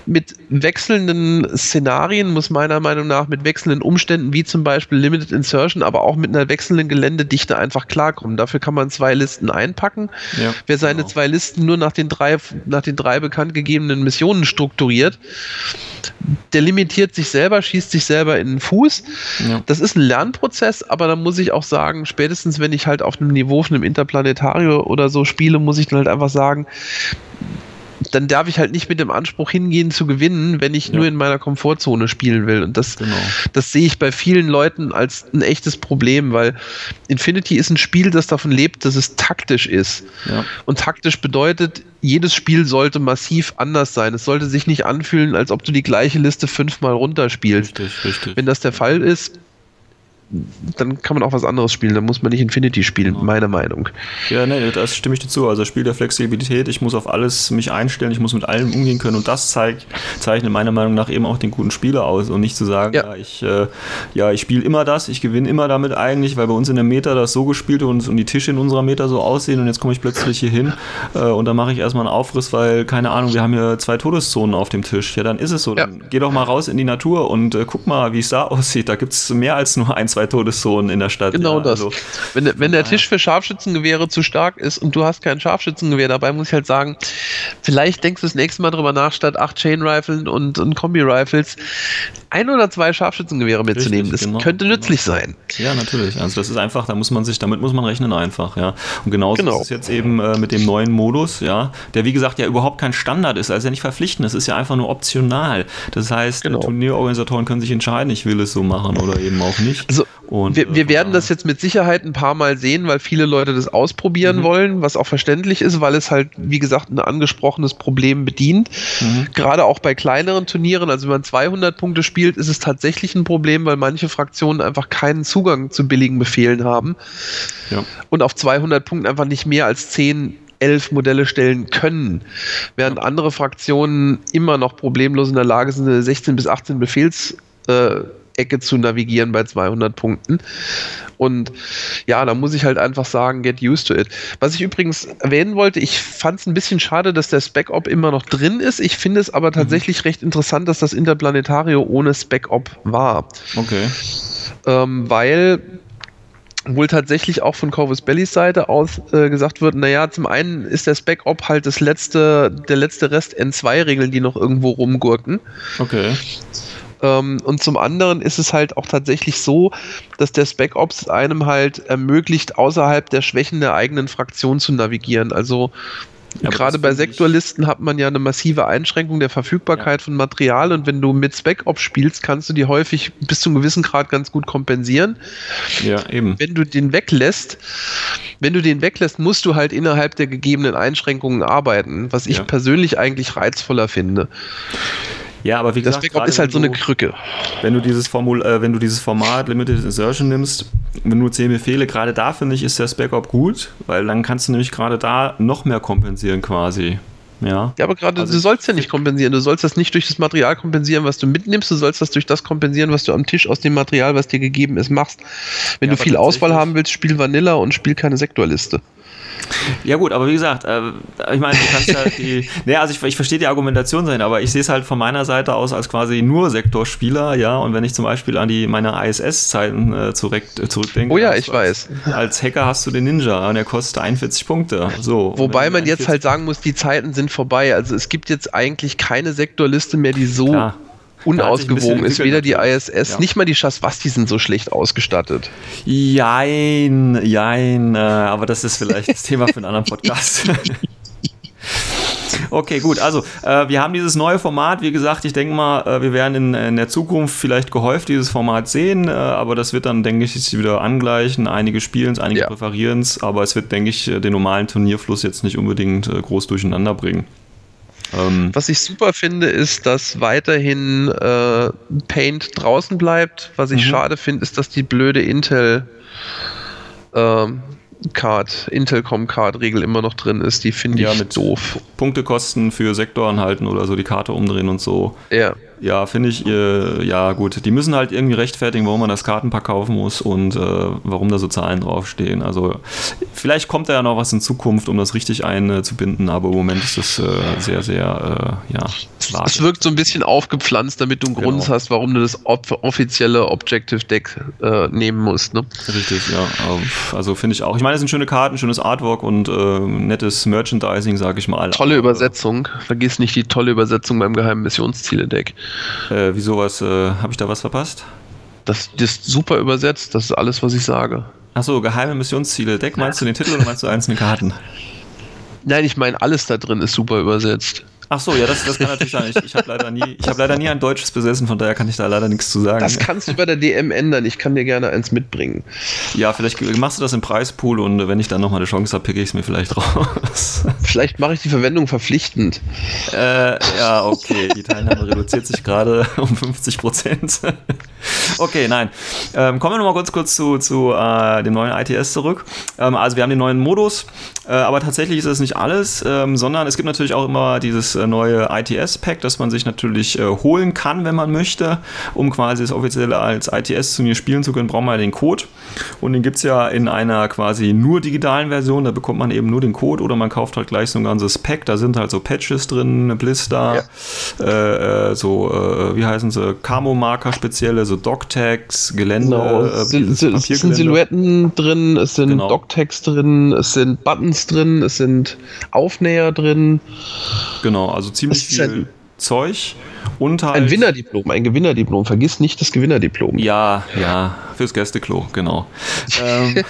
mit wechselnden Szenarien, muss meiner Meinung nach mit wechselnden Umständen, wie zum Beispiel Limited Insertion, aber auch mit einer wechselnden Geländedichte einfach klarkommen. Dafür kann man zwei Listen einpacken. Ja, Wer seine genau. zwei Listen nur nach den drei, nach den drei bekannt gegebenen Missionen strukturiert, der limitiert sich selber, schießt sich selber in den Fuß. Ja. Das ist ein Lernprozess, aber da muss ich auch sagen, spätestens wenn ich halt auf einem Niveau von einem Interplanetario oder so spiele, muss ich dann halt einfach sagen, dann darf ich halt nicht mit dem Anspruch hingehen zu gewinnen, wenn ich ja. nur in meiner Komfortzone spielen will. Und das, genau. das sehe ich bei vielen Leuten als ein echtes Problem, weil Infinity ist ein Spiel, das davon lebt, dass es taktisch ist. Ja. Und taktisch bedeutet, jedes Spiel sollte massiv anders sein. Es sollte sich nicht anfühlen, als ob du die gleiche Liste fünfmal runterspielst. Richtig, richtig. Wenn das der Fall ist, dann kann man auch was anderes spielen. Dann muss man nicht Infinity spielen, genau. meiner Meinung. Ja, nee, das stimme ich dir zu. Also Spiel der Flexibilität, ich muss auf alles mich einstellen, ich muss mit allem umgehen können und das zeigt, zeichnet meiner Meinung nach eben auch den guten Spieler aus und nicht zu sagen, ja, ja ich, äh, ja, ich spiele immer das, ich gewinne immer damit eigentlich, weil bei uns in der Meta das so gespielt und, und die Tische in unserer Meta so aussehen und jetzt komme ich plötzlich hier hin äh, und dann mache ich erstmal einen Aufriss, weil, keine Ahnung, wir haben hier zwei Todeszonen auf dem Tisch. Ja, dann ist es so. Dann ja. geh doch mal raus in die Natur und äh, guck mal, wie es da aussieht. Da gibt es mehr als nur ein, zwei zwei Todeszonen in der Stadt. Genau ja, das. Also, wenn, wenn der Tisch für Scharfschützengewehre zu stark ist und du hast kein Scharfschützengewehr dabei, muss ich halt sagen, vielleicht denkst du das nächste Mal drüber nach, statt acht Chain Rifles und, und Kombi-Rifles ein oder zwei Scharfschützengewehre mitzunehmen. Richtig, das genau, könnte nützlich genau. sein. Ja, natürlich. Also das ist einfach, da muss man sich, damit muss man rechnen einfach, ja. Und genauso genau. ist es jetzt eben äh, mit dem neuen Modus, ja, der wie gesagt ja überhaupt kein Standard ist, also ja nicht verpflichtend, es ist ja einfach nur optional. Das heißt, genau. Turnierorganisatoren können sich entscheiden, ich will es so machen oder eben auch nicht. Also und, wir, wir äh, werden das jetzt mit Sicherheit ein paar Mal sehen, weil viele Leute das ausprobieren mhm. wollen, was auch verständlich ist, weil es halt, wie gesagt, ein angesprochenes Problem bedient. Mhm. Gerade auch bei kleineren Turnieren, also wenn man 200 Punkte spielt, ist es tatsächlich ein Problem, weil manche Fraktionen einfach keinen Zugang zu billigen Befehlen haben ja. und auf 200 Punkten einfach nicht mehr als 10 elf Modelle stellen können, während andere Fraktionen immer noch problemlos in der Lage sind, 16 bis 18 Befehls äh, Ecke zu navigieren bei 200 Punkten. Und ja, da muss ich halt einfach sagen, get used to it. Was ich übrigens erwähnen wollte, ich fand es ein bisschen schade, dass der Spec-Op immer noch drin ist. Ich finde es aber tatsächlich mhm. recht interessant, dass das Interplanetario ohne Spec-Op war. Okay. ähm, weil wohl tatsächlich auch von Corvus Bellys Seite aus äh, gesagt wird, naja, zum einen ist der Spec-Op halt das letzte, der letzte Rest N2-Regeln, die noch irgendwo rumgurken. Okay. Ähm, und zum anderen ist es halt auch tatsächlich so, dass der Spec-Ops einem halt ermöglicht, außerhalb der Schwächen der eigenen Fraktion zu navigieren. Also ja, Gerade bei Sektorlisten hat man ja eine massive Einschränkung der Verfügbarkeit ja. von Material und wenn du mit Spec-Op spielst, kannst du die häufig bis zu einem gewissen Grad ganz gut kompensieren. Ja, eben. Wenn du den weglässt, wenn du den weglässt, musst du halt innerhalb der gegebenen Einschränkungen arbeiten, was ich ja. persönlich eigentlich reizvoller finde. Ja, aber wie gesagt, das Backup ist halt so eine Krücke. Wenn du dieses Formul, äh, wenn du dieses Format Limited Insertion nimmst, wenn nur 10 Befehle, gerade da finde ich, ist das Backup gut, weil dann kannst du nämlich gerade da noch mehr kompensieren quasi. Ja, ja aber gerade also, du sollst ja nicht kompensieren. Du sollst das nicht durch das Material kompensieren, was du mitnimmst. Du sollst das durch das kompensieren, was du am Tisch aus dem Material, was dir gegeben ist, machst. Wenn ja, du viel Auswahl haben willst, spiel Vanilla und spiel keine Sektorliste. Ja gut, aber wie gesagt, äh, ich meine, du kannst ja die, ne, also ich, ich verstehe die Argumentation sein, aber ich sehe es halt von meiner Seite aus als quasi nur Sektorspieler, ja, und wenn ich zum Beispiel an die meine ISS-Zeiten äh, zurück, äh, zurückdenke. Oh ja, ich weiß. Als Hacker hast du den Ninja und der kostet 41 Punkte. So. Wobei man jetzt halt sagen muss, die Zeiten sind vorbei. Also es gibt jetzt eigentlich keine Sektorliste mehr, die so Klar unausgewogen ist. Weder die ISS, ja. nicht mal die Chasvasti sind so schlecht ausgestattet. Jein, jein, äh, aber das ist vielleicht das Thema für einen anderen Podcast. Okay, gut. Also, äh, wir haben dieses neue Format. Wie gesagt, ich denke mal, äh, wir werden in, in, der Zukunft vielleicht gehäuft dieses Format sehen, äh, aber das wird dann, denke ich, sich wieder angleichen. Einige spielen es, einige ja. präferieren es, aber es wird, denke ich, den normalen Turnierfluss jetzt nicht unbedingt äh, groß durcheinander bringen. Ähm, Was ich super finde, ist, dass weiterhin äh, Paint draußen bleibt. Was ich mhm. schade finde, ist, dass die blöde Intel ähm, Card, Intelcom Card Regel immer noch drin ist. Die finde ja, ich doof. Punktekosten für Sektoren halten oder so die Karte umdrehen und so. Ja. Ja, finde ich, äh, ja gut. Die müssen halt irgendwie rechtfertigen, warum man das Kartenpack kaufen muss und äh, warum da so Zahlen draufstehen. Also vielleicht kommt da ja noch was in Zukunft, um das richtig einzubinden, aber im Moment ist das äh, sehr, sehr, äh, ja. Es wirkt so ein bisschen aufgepflanzt, damit du einen Grund genau. hast, warum du das offizielle Objective Deck äh, nehmen musst. Ne? Richtig, ja. Also finde ich auch. Ich meine, es sind schöne Karten, schönes Artwork und äh, nettes Merchandising, sage ich mal. Tolle Übersetzung. Vergiss nicht die tolle Übersetzung beim geheimen Missionsziele-Deck. Äh, wieso was? Äh, Habe ich da was verpasst? Das, das ist super übersetzt, das ist alles, was ich sage. Achso, geheime Missionsziele. Deck, meinst du den Titel oder meinst du einzelne Karten? Nein, ich meine, alles da drin ist super übersetzt. Ach so, ja, das, das kann natürlich sein. Ich, ich habe leider, nie, hab leider nie ein deutsches besessen, von daher kann ich da leider nichts zu sagen. Das kannst du bei der DM ändern. Ich kann dir gerne eins mitbringen. Ja, vielleicht machst du das im Preispool und wenn ich dann nochmal eine Chance habe, picke ich es mir vielleicht raus. Vielleicht mache ich die Verwendung verpflichtend. Äh, ja, okay. Die Teilnahme reduziert sich gerade um 50 Prozent. okay, nein. Ähm, kommen wir nochmal kurz, kurz zu, zu äh, dem neuen ITS zurück. Ähm, also wir haben den neuen Modus, äh, aber tatsächlich ist das nicht alles, ähm, sondern es gibt natürlich auch immer dieses äh, neue ITS-Pack, das man sich natürlich äh, holen kann, wenn man möchte. Um quasi das offiziell als ITS-Turnier spielen zu können, braucht man den Code. Und den gibt es ja in einer quasi nur digitalen Version. Da bekommt man eben nur den Code oder man kauft halt gleich so ein ganzes Pack. Da sind halt so Patches drin, Blister, ja. äh, äh so, äh, wie heißen sie, Camo-Marker spezielle, so Doc-Tags, Gelände. Genau. Äh, es sind Silhouetten drin, es sind genau. Doc-Tags drin, es sind Buttons drin, es sind Aufnäher drin. Genau, also ziemlich viel ein, Zeug. Und halt, ein Winnerdiplom, ein Gewinnerdiplom. Vergiss nicht das Gewinnerdiplom. Ja, ja, fürs Gästeklo, genau. ähm,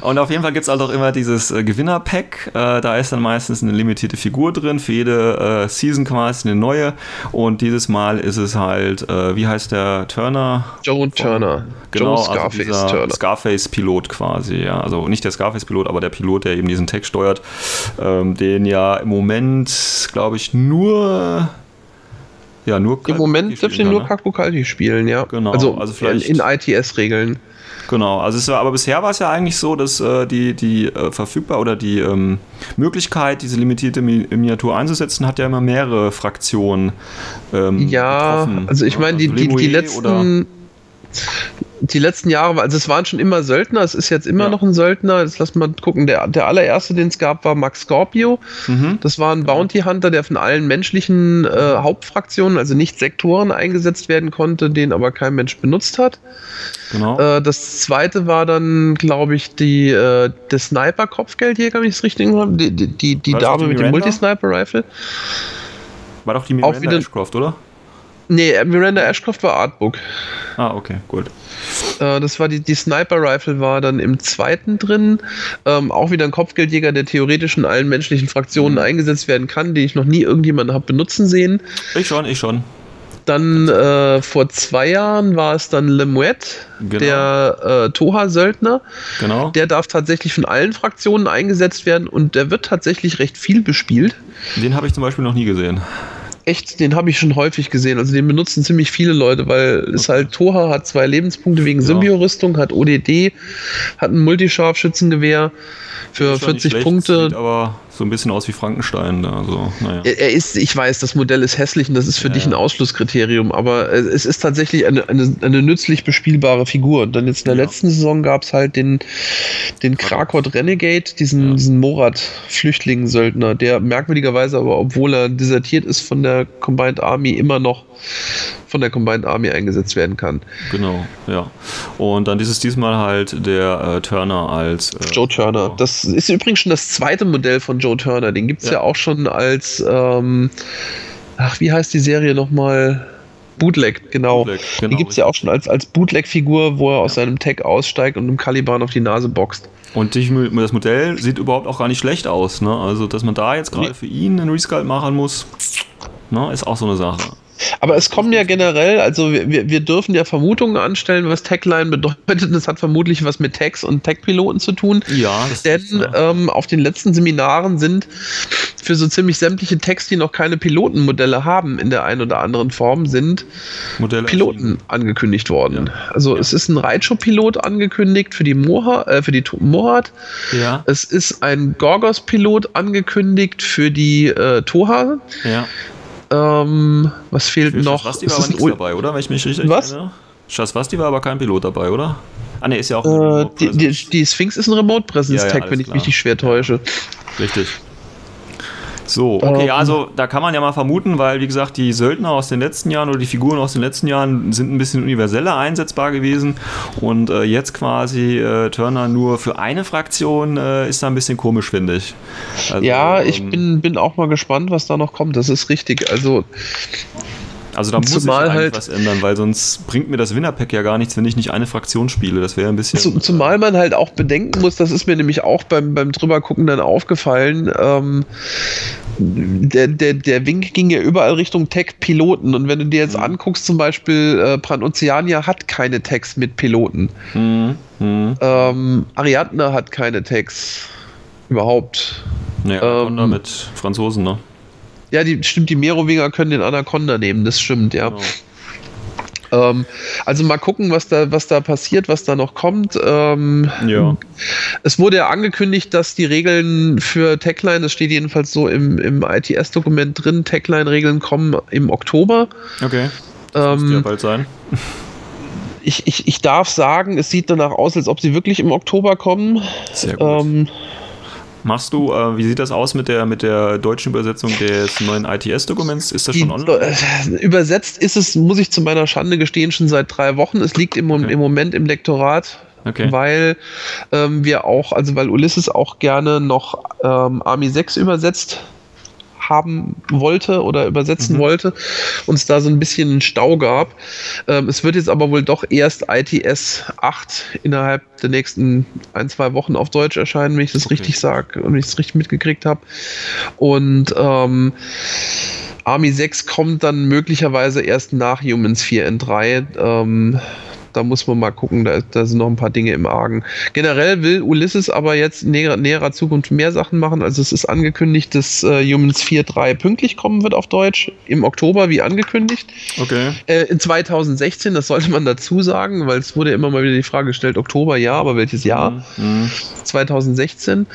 und auf jeden Fall gibt es halt auch immer dieses äh, Gewinner-Pack. Äh, da ist dann meistens eine limitierte Figur drin, für jede äh, Season quasi eine neue. Und dieses Mal ist es halt, äh, wie heißt der Turner? Joe Turner. Genau, Joe also Scarface also Turner. Scarface-Pilot quasi, ja. Also nicht der Scarface-Pilot, aber der Pilot, der eben diesen Tech steuert, ähm, den ja im Moment, glaube ich, nur ja, nur Im Moment dürfte nur ne? Kakukalti spielen, ja. Genau. Also, also vielleicht in ITS-Regeln. Genau, also es war, aber bisher war es ja eigentlich so, dass äh, die, die äh, verfügbar oder die ähm, Möglichkeit, diese limitierte Mi Miniatur einzusetzen, hat ja immer mehrere Fraktionen ähm, Ja, getroffen. also ich meine, also die, die, die letzten die letzten Jahre, also es waren schon immer Söldner, es ist jetzt immer ja. noch ein Söldner. Jetzt lass mal gucken, der, der allererste, den es gab, war Max Scorpio. Mhm. Das war ein Bounty Hunter, der von allen menschlichen äh, Hauptfraktionen, also nicht Sektoren, eingesetzt werden konnte, den aber kein Mensch benutzt hat. Genau. Äh, das zweite war dann, glaube ich, die äh, der Sniper-Kopfgeldjäger, wenn ich es richtig habe. Die, die, die, die Dame mit dem Multisniper-Rifle. War doch die Miranda Ashcroft, oder? Nee, Miranda Ashcroft war Artbook. Ah, okay, gut. Äh, das war die, die Sniper Rifle war dann im zweiten drin. Ähm, auch wieder ein Kopfgeldjäger, der theoretisch in allen menschlichen Fraktionen mhm. eingesetzt werden kann, den ich noch nie irgendjemanden habe benutzen sehen. Ich schon, ich schon. Dann äh, vor zwei Jahren war es dann Lemuet, genau. der äh, Toha-Söldner. Genau. Der darf tatsächlich von allen Fraktionen eingesetzt werden und der wird tatsächlich recht viel bespielt. Den habe ich zum Beispiel noch nie gesehen echt, den habe ich schon häufig gesehen. Also den benutzen ziemlich viele Leute, weil okay. es halt Toha hat zwei Lebenspunkte wegen ja. Symbio-Rüstung, hat ODD, hat ein Multischarfschützengewehr für 40 Punkte. Sieht aber so ein bisschen aus wie Frankenstein. Also, naja. er, er, ist, ich weiß, das Modell ist hässlich und das ist für ja, dich ein Ausschlusskriterium, aber es ist tatsächlich eine, eine, eine nützlich bespielbare Figur. Und dann jetzt in der ja. letzten Saison gab es halt den, den Krakot Renegade, diesen, ja. diesen Morat-Flüchtlingssöldner, der merkwürdigerweise aber, obwohl er desertiert ist von der Combined Army, immer noch von der Combined Army eingesetzt werden kann. Genau, ja. Und dann dieses diesmal halt der äh, Turner als. Äh, Joe Turner. Das ist übrigens schon das zweite Modell von Joe Turner. Den gibt es ja. ja. auch schon als. Ähm, ach, wie heißt die Serie nochmal? Bootleg, genau. Bootleg, genau die gibt es ja auch schon als, als Bootleg-Figur, wo er aus seinem Tag aussteigt und einem Caliban auf die Nase boxt. Und das Modell sieht überhaupt auch gar nicht schlecht aus. Ne? Also, dass man da jetzt gerade für ihn einen Resculpt machen muss, ne, ist auch so eine Sache. Aber es kommen ja generell, also wir, wir dürfen ja Vermutungen anstellen, was Tagline bedeutet. Das hat vermutlich was mit Tags und Tag-Piloten zu tun. Ja. Das Denn. Ähm, auf den letzten Seminaren sind für so ziemlich sämtliche Tags, die noch keine Pilotenmodelle haben in der einen oder anderen Form, sind Modelle Piloten angekündigt worden. Ja. Also ja. es ist ein Raicho-Pilot angekündigt für die Moha, äh, für die Mohat. Ja. Es ist ein Gorgos-Pilot angekündigt für die äh, Toha. Ja. Ähm, was fehlt Für noch? Schaswasti war aber nichts dabei, oder? Wenn ich mich richtig was? erinnere. Schaswasti war aber kein Pilot dabei, oder? Ah, ne, ist ja auch. Äh, die, die, die, Sphinx ist ein Remote Presence Tag, ja, ja, wenn ich mich nicht schwer täusche. Richtig. So, okay, ähm, also da kann man ja mal vermuten, weil wie gesagt, die Söldner aus den letzten Jahren oder die Figuren aus den letzten Jahren sind ein bisschen universeller einsetzbar gewesen und äh, jetzt quasi äh, Turner nur für eine Fraktion äh, ist da ein bisschen komisch, finde ich. Also, ja, ich ähm, bin, bin auch mal gespannt, was da noch kommt. Das ist richtig. Also also da muss zumal ich halt was ändern, weil sonst bringt mir das Winnerpack ja gar nichts, wenn ich nicht eine Fraktion spiele. Das wäre ein bisschen. Zumal man halt auch bedenken muss, das ist mir nämlich auch beim, beim drübergucken dann aufgefallen, ähm, der, der, der Wink ging ja überall Richtung Tech-Piloten. Und wenn du dir jetzt mhm. anguckst, zum Beispiel, äh, Pranoceania hat keine Tags mit Piloten. Mhm. Mhm. Ähm, Ariadne hat keine Tags. Überhaupt. Nee, ähm, mit Franzosen, ne? Ja, die, stimmt, die Merowinger können den Anaconda nehmen, das stimmt, ja. Genau. Ähm, also mal gucken, was da, was da passiert, was da noch kommt. Ähm, ja. Es wurde ja angekündigt, dass die Regeln für Techline, das steht jedenfalls so im, im ITS-Dokument drin, Techline-Regeln kommen im Oktober. Okay. Das ähm, ja bald sein. Ich, ich, ich darf sagen, es sieht danach aus, als ob sie wirklich im Oktober kommen. Sehr gut. Ähm, Machst du, äh, wie sieht das aus mit der, mit der deutschen Übersetzung des neuen ITS-Dokuments? Ist das schon online? Äh, übersetzt ist es, muss ich zu meiner Schande gestehen, schon seit drei Wochen. Es liegt im, okay. im Moment im Lektorat. Okay. Weil ähm, wir auch, also weil Ulysses auch gerne noch ähm, Army 6 übersetzt haben wollte oder übersetzen mhm. wollte und es da so ein bisschen einen Stau gab. Ähm, es wird jetzt aber wohl doch erst ITS 8 innerhalb der nächsten ein, zwei Wochen auf Deutsch erscheinen, wenn ich das okay. richtig sage und wenn ich es richtig mitgekriegt habe. Und ähm, Army 6 kommt dann möglicherweise erst nach Humans 4N3. Ähm, da muss man mal gucken, da, da, sind noch ein paar Dinge im Argen. Generell will Ulysses aber jetzt in näher, näherer Zukunft mehr Sachen machen. Also es ist angekündigt, dass äh, Humans 4.3 pünktlich kommen wird auf Deutsch, im Oktober wie angekündigt. Okay. Äh, in 2016, das sollte man dazu sagen, weil es wurde immer mal wieder die Frage gestellt, Oktober ja, aber welches Jahr? Mhm. 2016.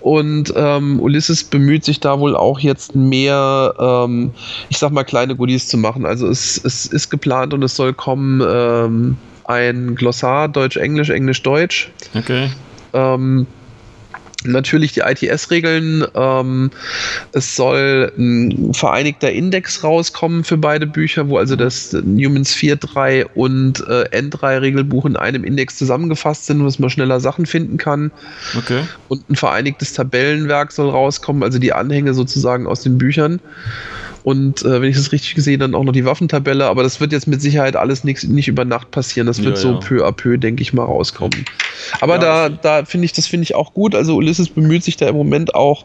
Und ähm, Ulysses bemüht sich da wohl auch jetzt mehr, ähm, ich sag mal, kleine Goodies zu machen. Also es, es ist geplant und es soll kommen. Ähm, ein Glossar Deutsch-Englisch, Englisch-Deutsch. Okay. Ähm, Natürlich die ITS-Regeln. Ähm, es soll ein vereinigter Index rauskommen für beide Bücher, wo also das Humans 4.3 und äh, N3-Regelbuch in einem Index zusammengefasst sind, wo man schneller Sachen finden kann. Okay. Und ein vereinigtes Tabellenwerk soll rauskommen, also die Anhänge sozusagen aus den Büchern und äh, wenn ich das richtig gesehen, dann auch noch die Waffentabelle, aber das wird jetzt mit Sicherheit alles nix, nicht über Nacht passieren. Das wird ja, so ja. peu à peu, denke ich mal, rauskommen. Aber ja, da, da finde ich, das finde ich auch gut. Also Ulysses bemüht sich da im Moment auch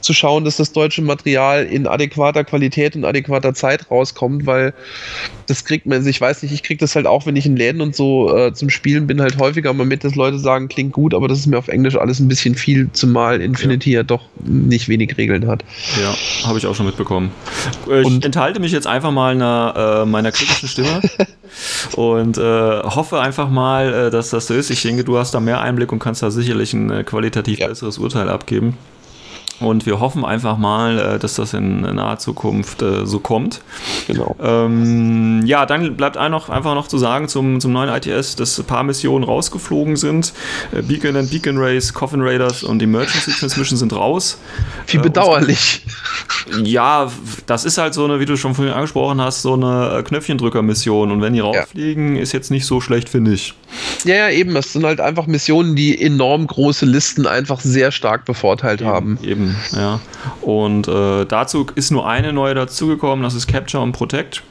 zu schauen, dass das deutsche Material in adäquater Qualität und adäquater Zeit rauskommt, weil das kriegt man, also ich weiß nicht, ich kriege das halt auch, wenn ich in Läden und so äh, zum Spielen bin, halt häufiger mal mit, dass Leute sagen, klingt gut, aber das ist mir auf Englisch alles ein bisschen viel, zumal Infinity ja, ja doch nicht wenig Regeln hat. Ja, habe ich auch schon mitbekommen. Ich und enthalte mich jetzt einfach mal einer, äh, meiner kritischen Stimme und äh, hoffe einfach mal, äh, dass das so ist. Ich denke, du hast da mehr Einblick und kannst da sicherlich ein äh, qualitativ ja. besseres Urteil abgeben. Und wir hoffen einfach mal, äh, dass das in naher Zukunft äh, so kommt. Genau. Ähm, ja, dann bleibt noch, einfach noch zu sagen zum, zum neuen ITS, dass ein paar Missionen rausgeflogen sind. Äh, Beacon and Beacon Race, Coffin Raiders und Emergency Transmission sind raus. Wie bedauerlich. ja, das ist halt so eine, wie du schon vorhin angesprochen hast, so eine Knöpfchendrücker-Mission. Und wenn die rauffliegen, ja. ist jetzt nicht so schlecht, finde ich. Ja, ja, eben. Es sind halt einfach Missionen, die enorm große Listen einfach sehr stark bevorteilt eben, haben. Eben, ja. Und äh, dazu ist nur eine neue dazugekommen, das ist Capture und Protect.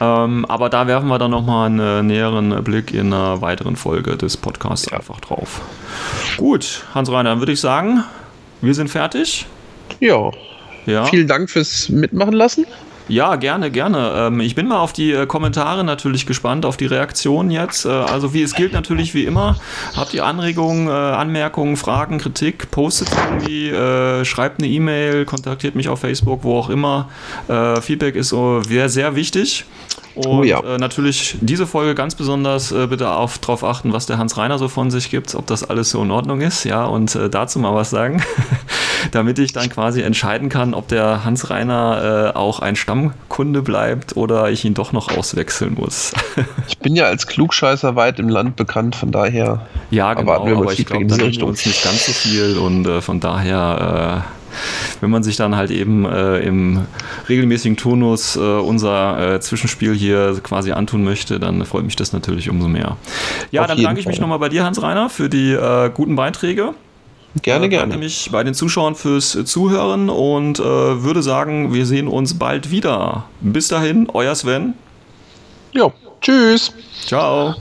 Ähm, aber da werfen wir dann nochmal einen näheren Blick in einer weiteren Folge des Podcasts ja. einfach drauf. Gut, Hans-Reiner, dann würde ich sagen, wir sind fertig. Ja. ja. Vielen Dank fürs Mitmachen lassen. Ja, gerne, gerne. Ähm, ich bin mal auf die äh, Kommentare natürlich gespannt, auf die Reaktionen jetzt. Äh, also wie es gilt natürlich wie immer. Habt ihr Anregungen, äh, Anmerkungen, Fragen, Kritik, postet irgendwie, schreibt eine E-Mail, kontaktiert mich auf Facebook, wo auch immer. Feedback ist so sehr, sehr wichtig. Und oh ja. äh, natürlich diese Folge ganz besonders äh, bitte auf, darauf achten, was der Hans Reiner so von sich gibt, ob das alles so in Ordnung ist, ja, und äh, dazu mal was sagen, damit ich dann quasi entscheiden kann, ob der Hans Reiner äh, auch ein Stammkunde bleibt oder ich ihn doch noch auswechseln muss. ich bin ja als Klugscheißer weit im Land bekannt, von daher. Ja, genau, aber ich glaube, da wir uns nicht ganz so viel und äh, von daher äh, wenn man sich dann halt eben äh, im regelmäßigen Turnus äh, unser äh, Zwischenspiel hier quasi antun möchte, dann freut mich das natürlich umso mehr. Ja, Auf dann danke ich mich nochmal bei dir, Hans-Reiner, für die äh, guten Beiträge. Gerne, äh, gerne. mich bei den Zuschauern fürs Zuhören und äh, würde sagen, wir sehen uns bald wieder. Bis dahin, euer Sven. Jo, tschüss. Ciao.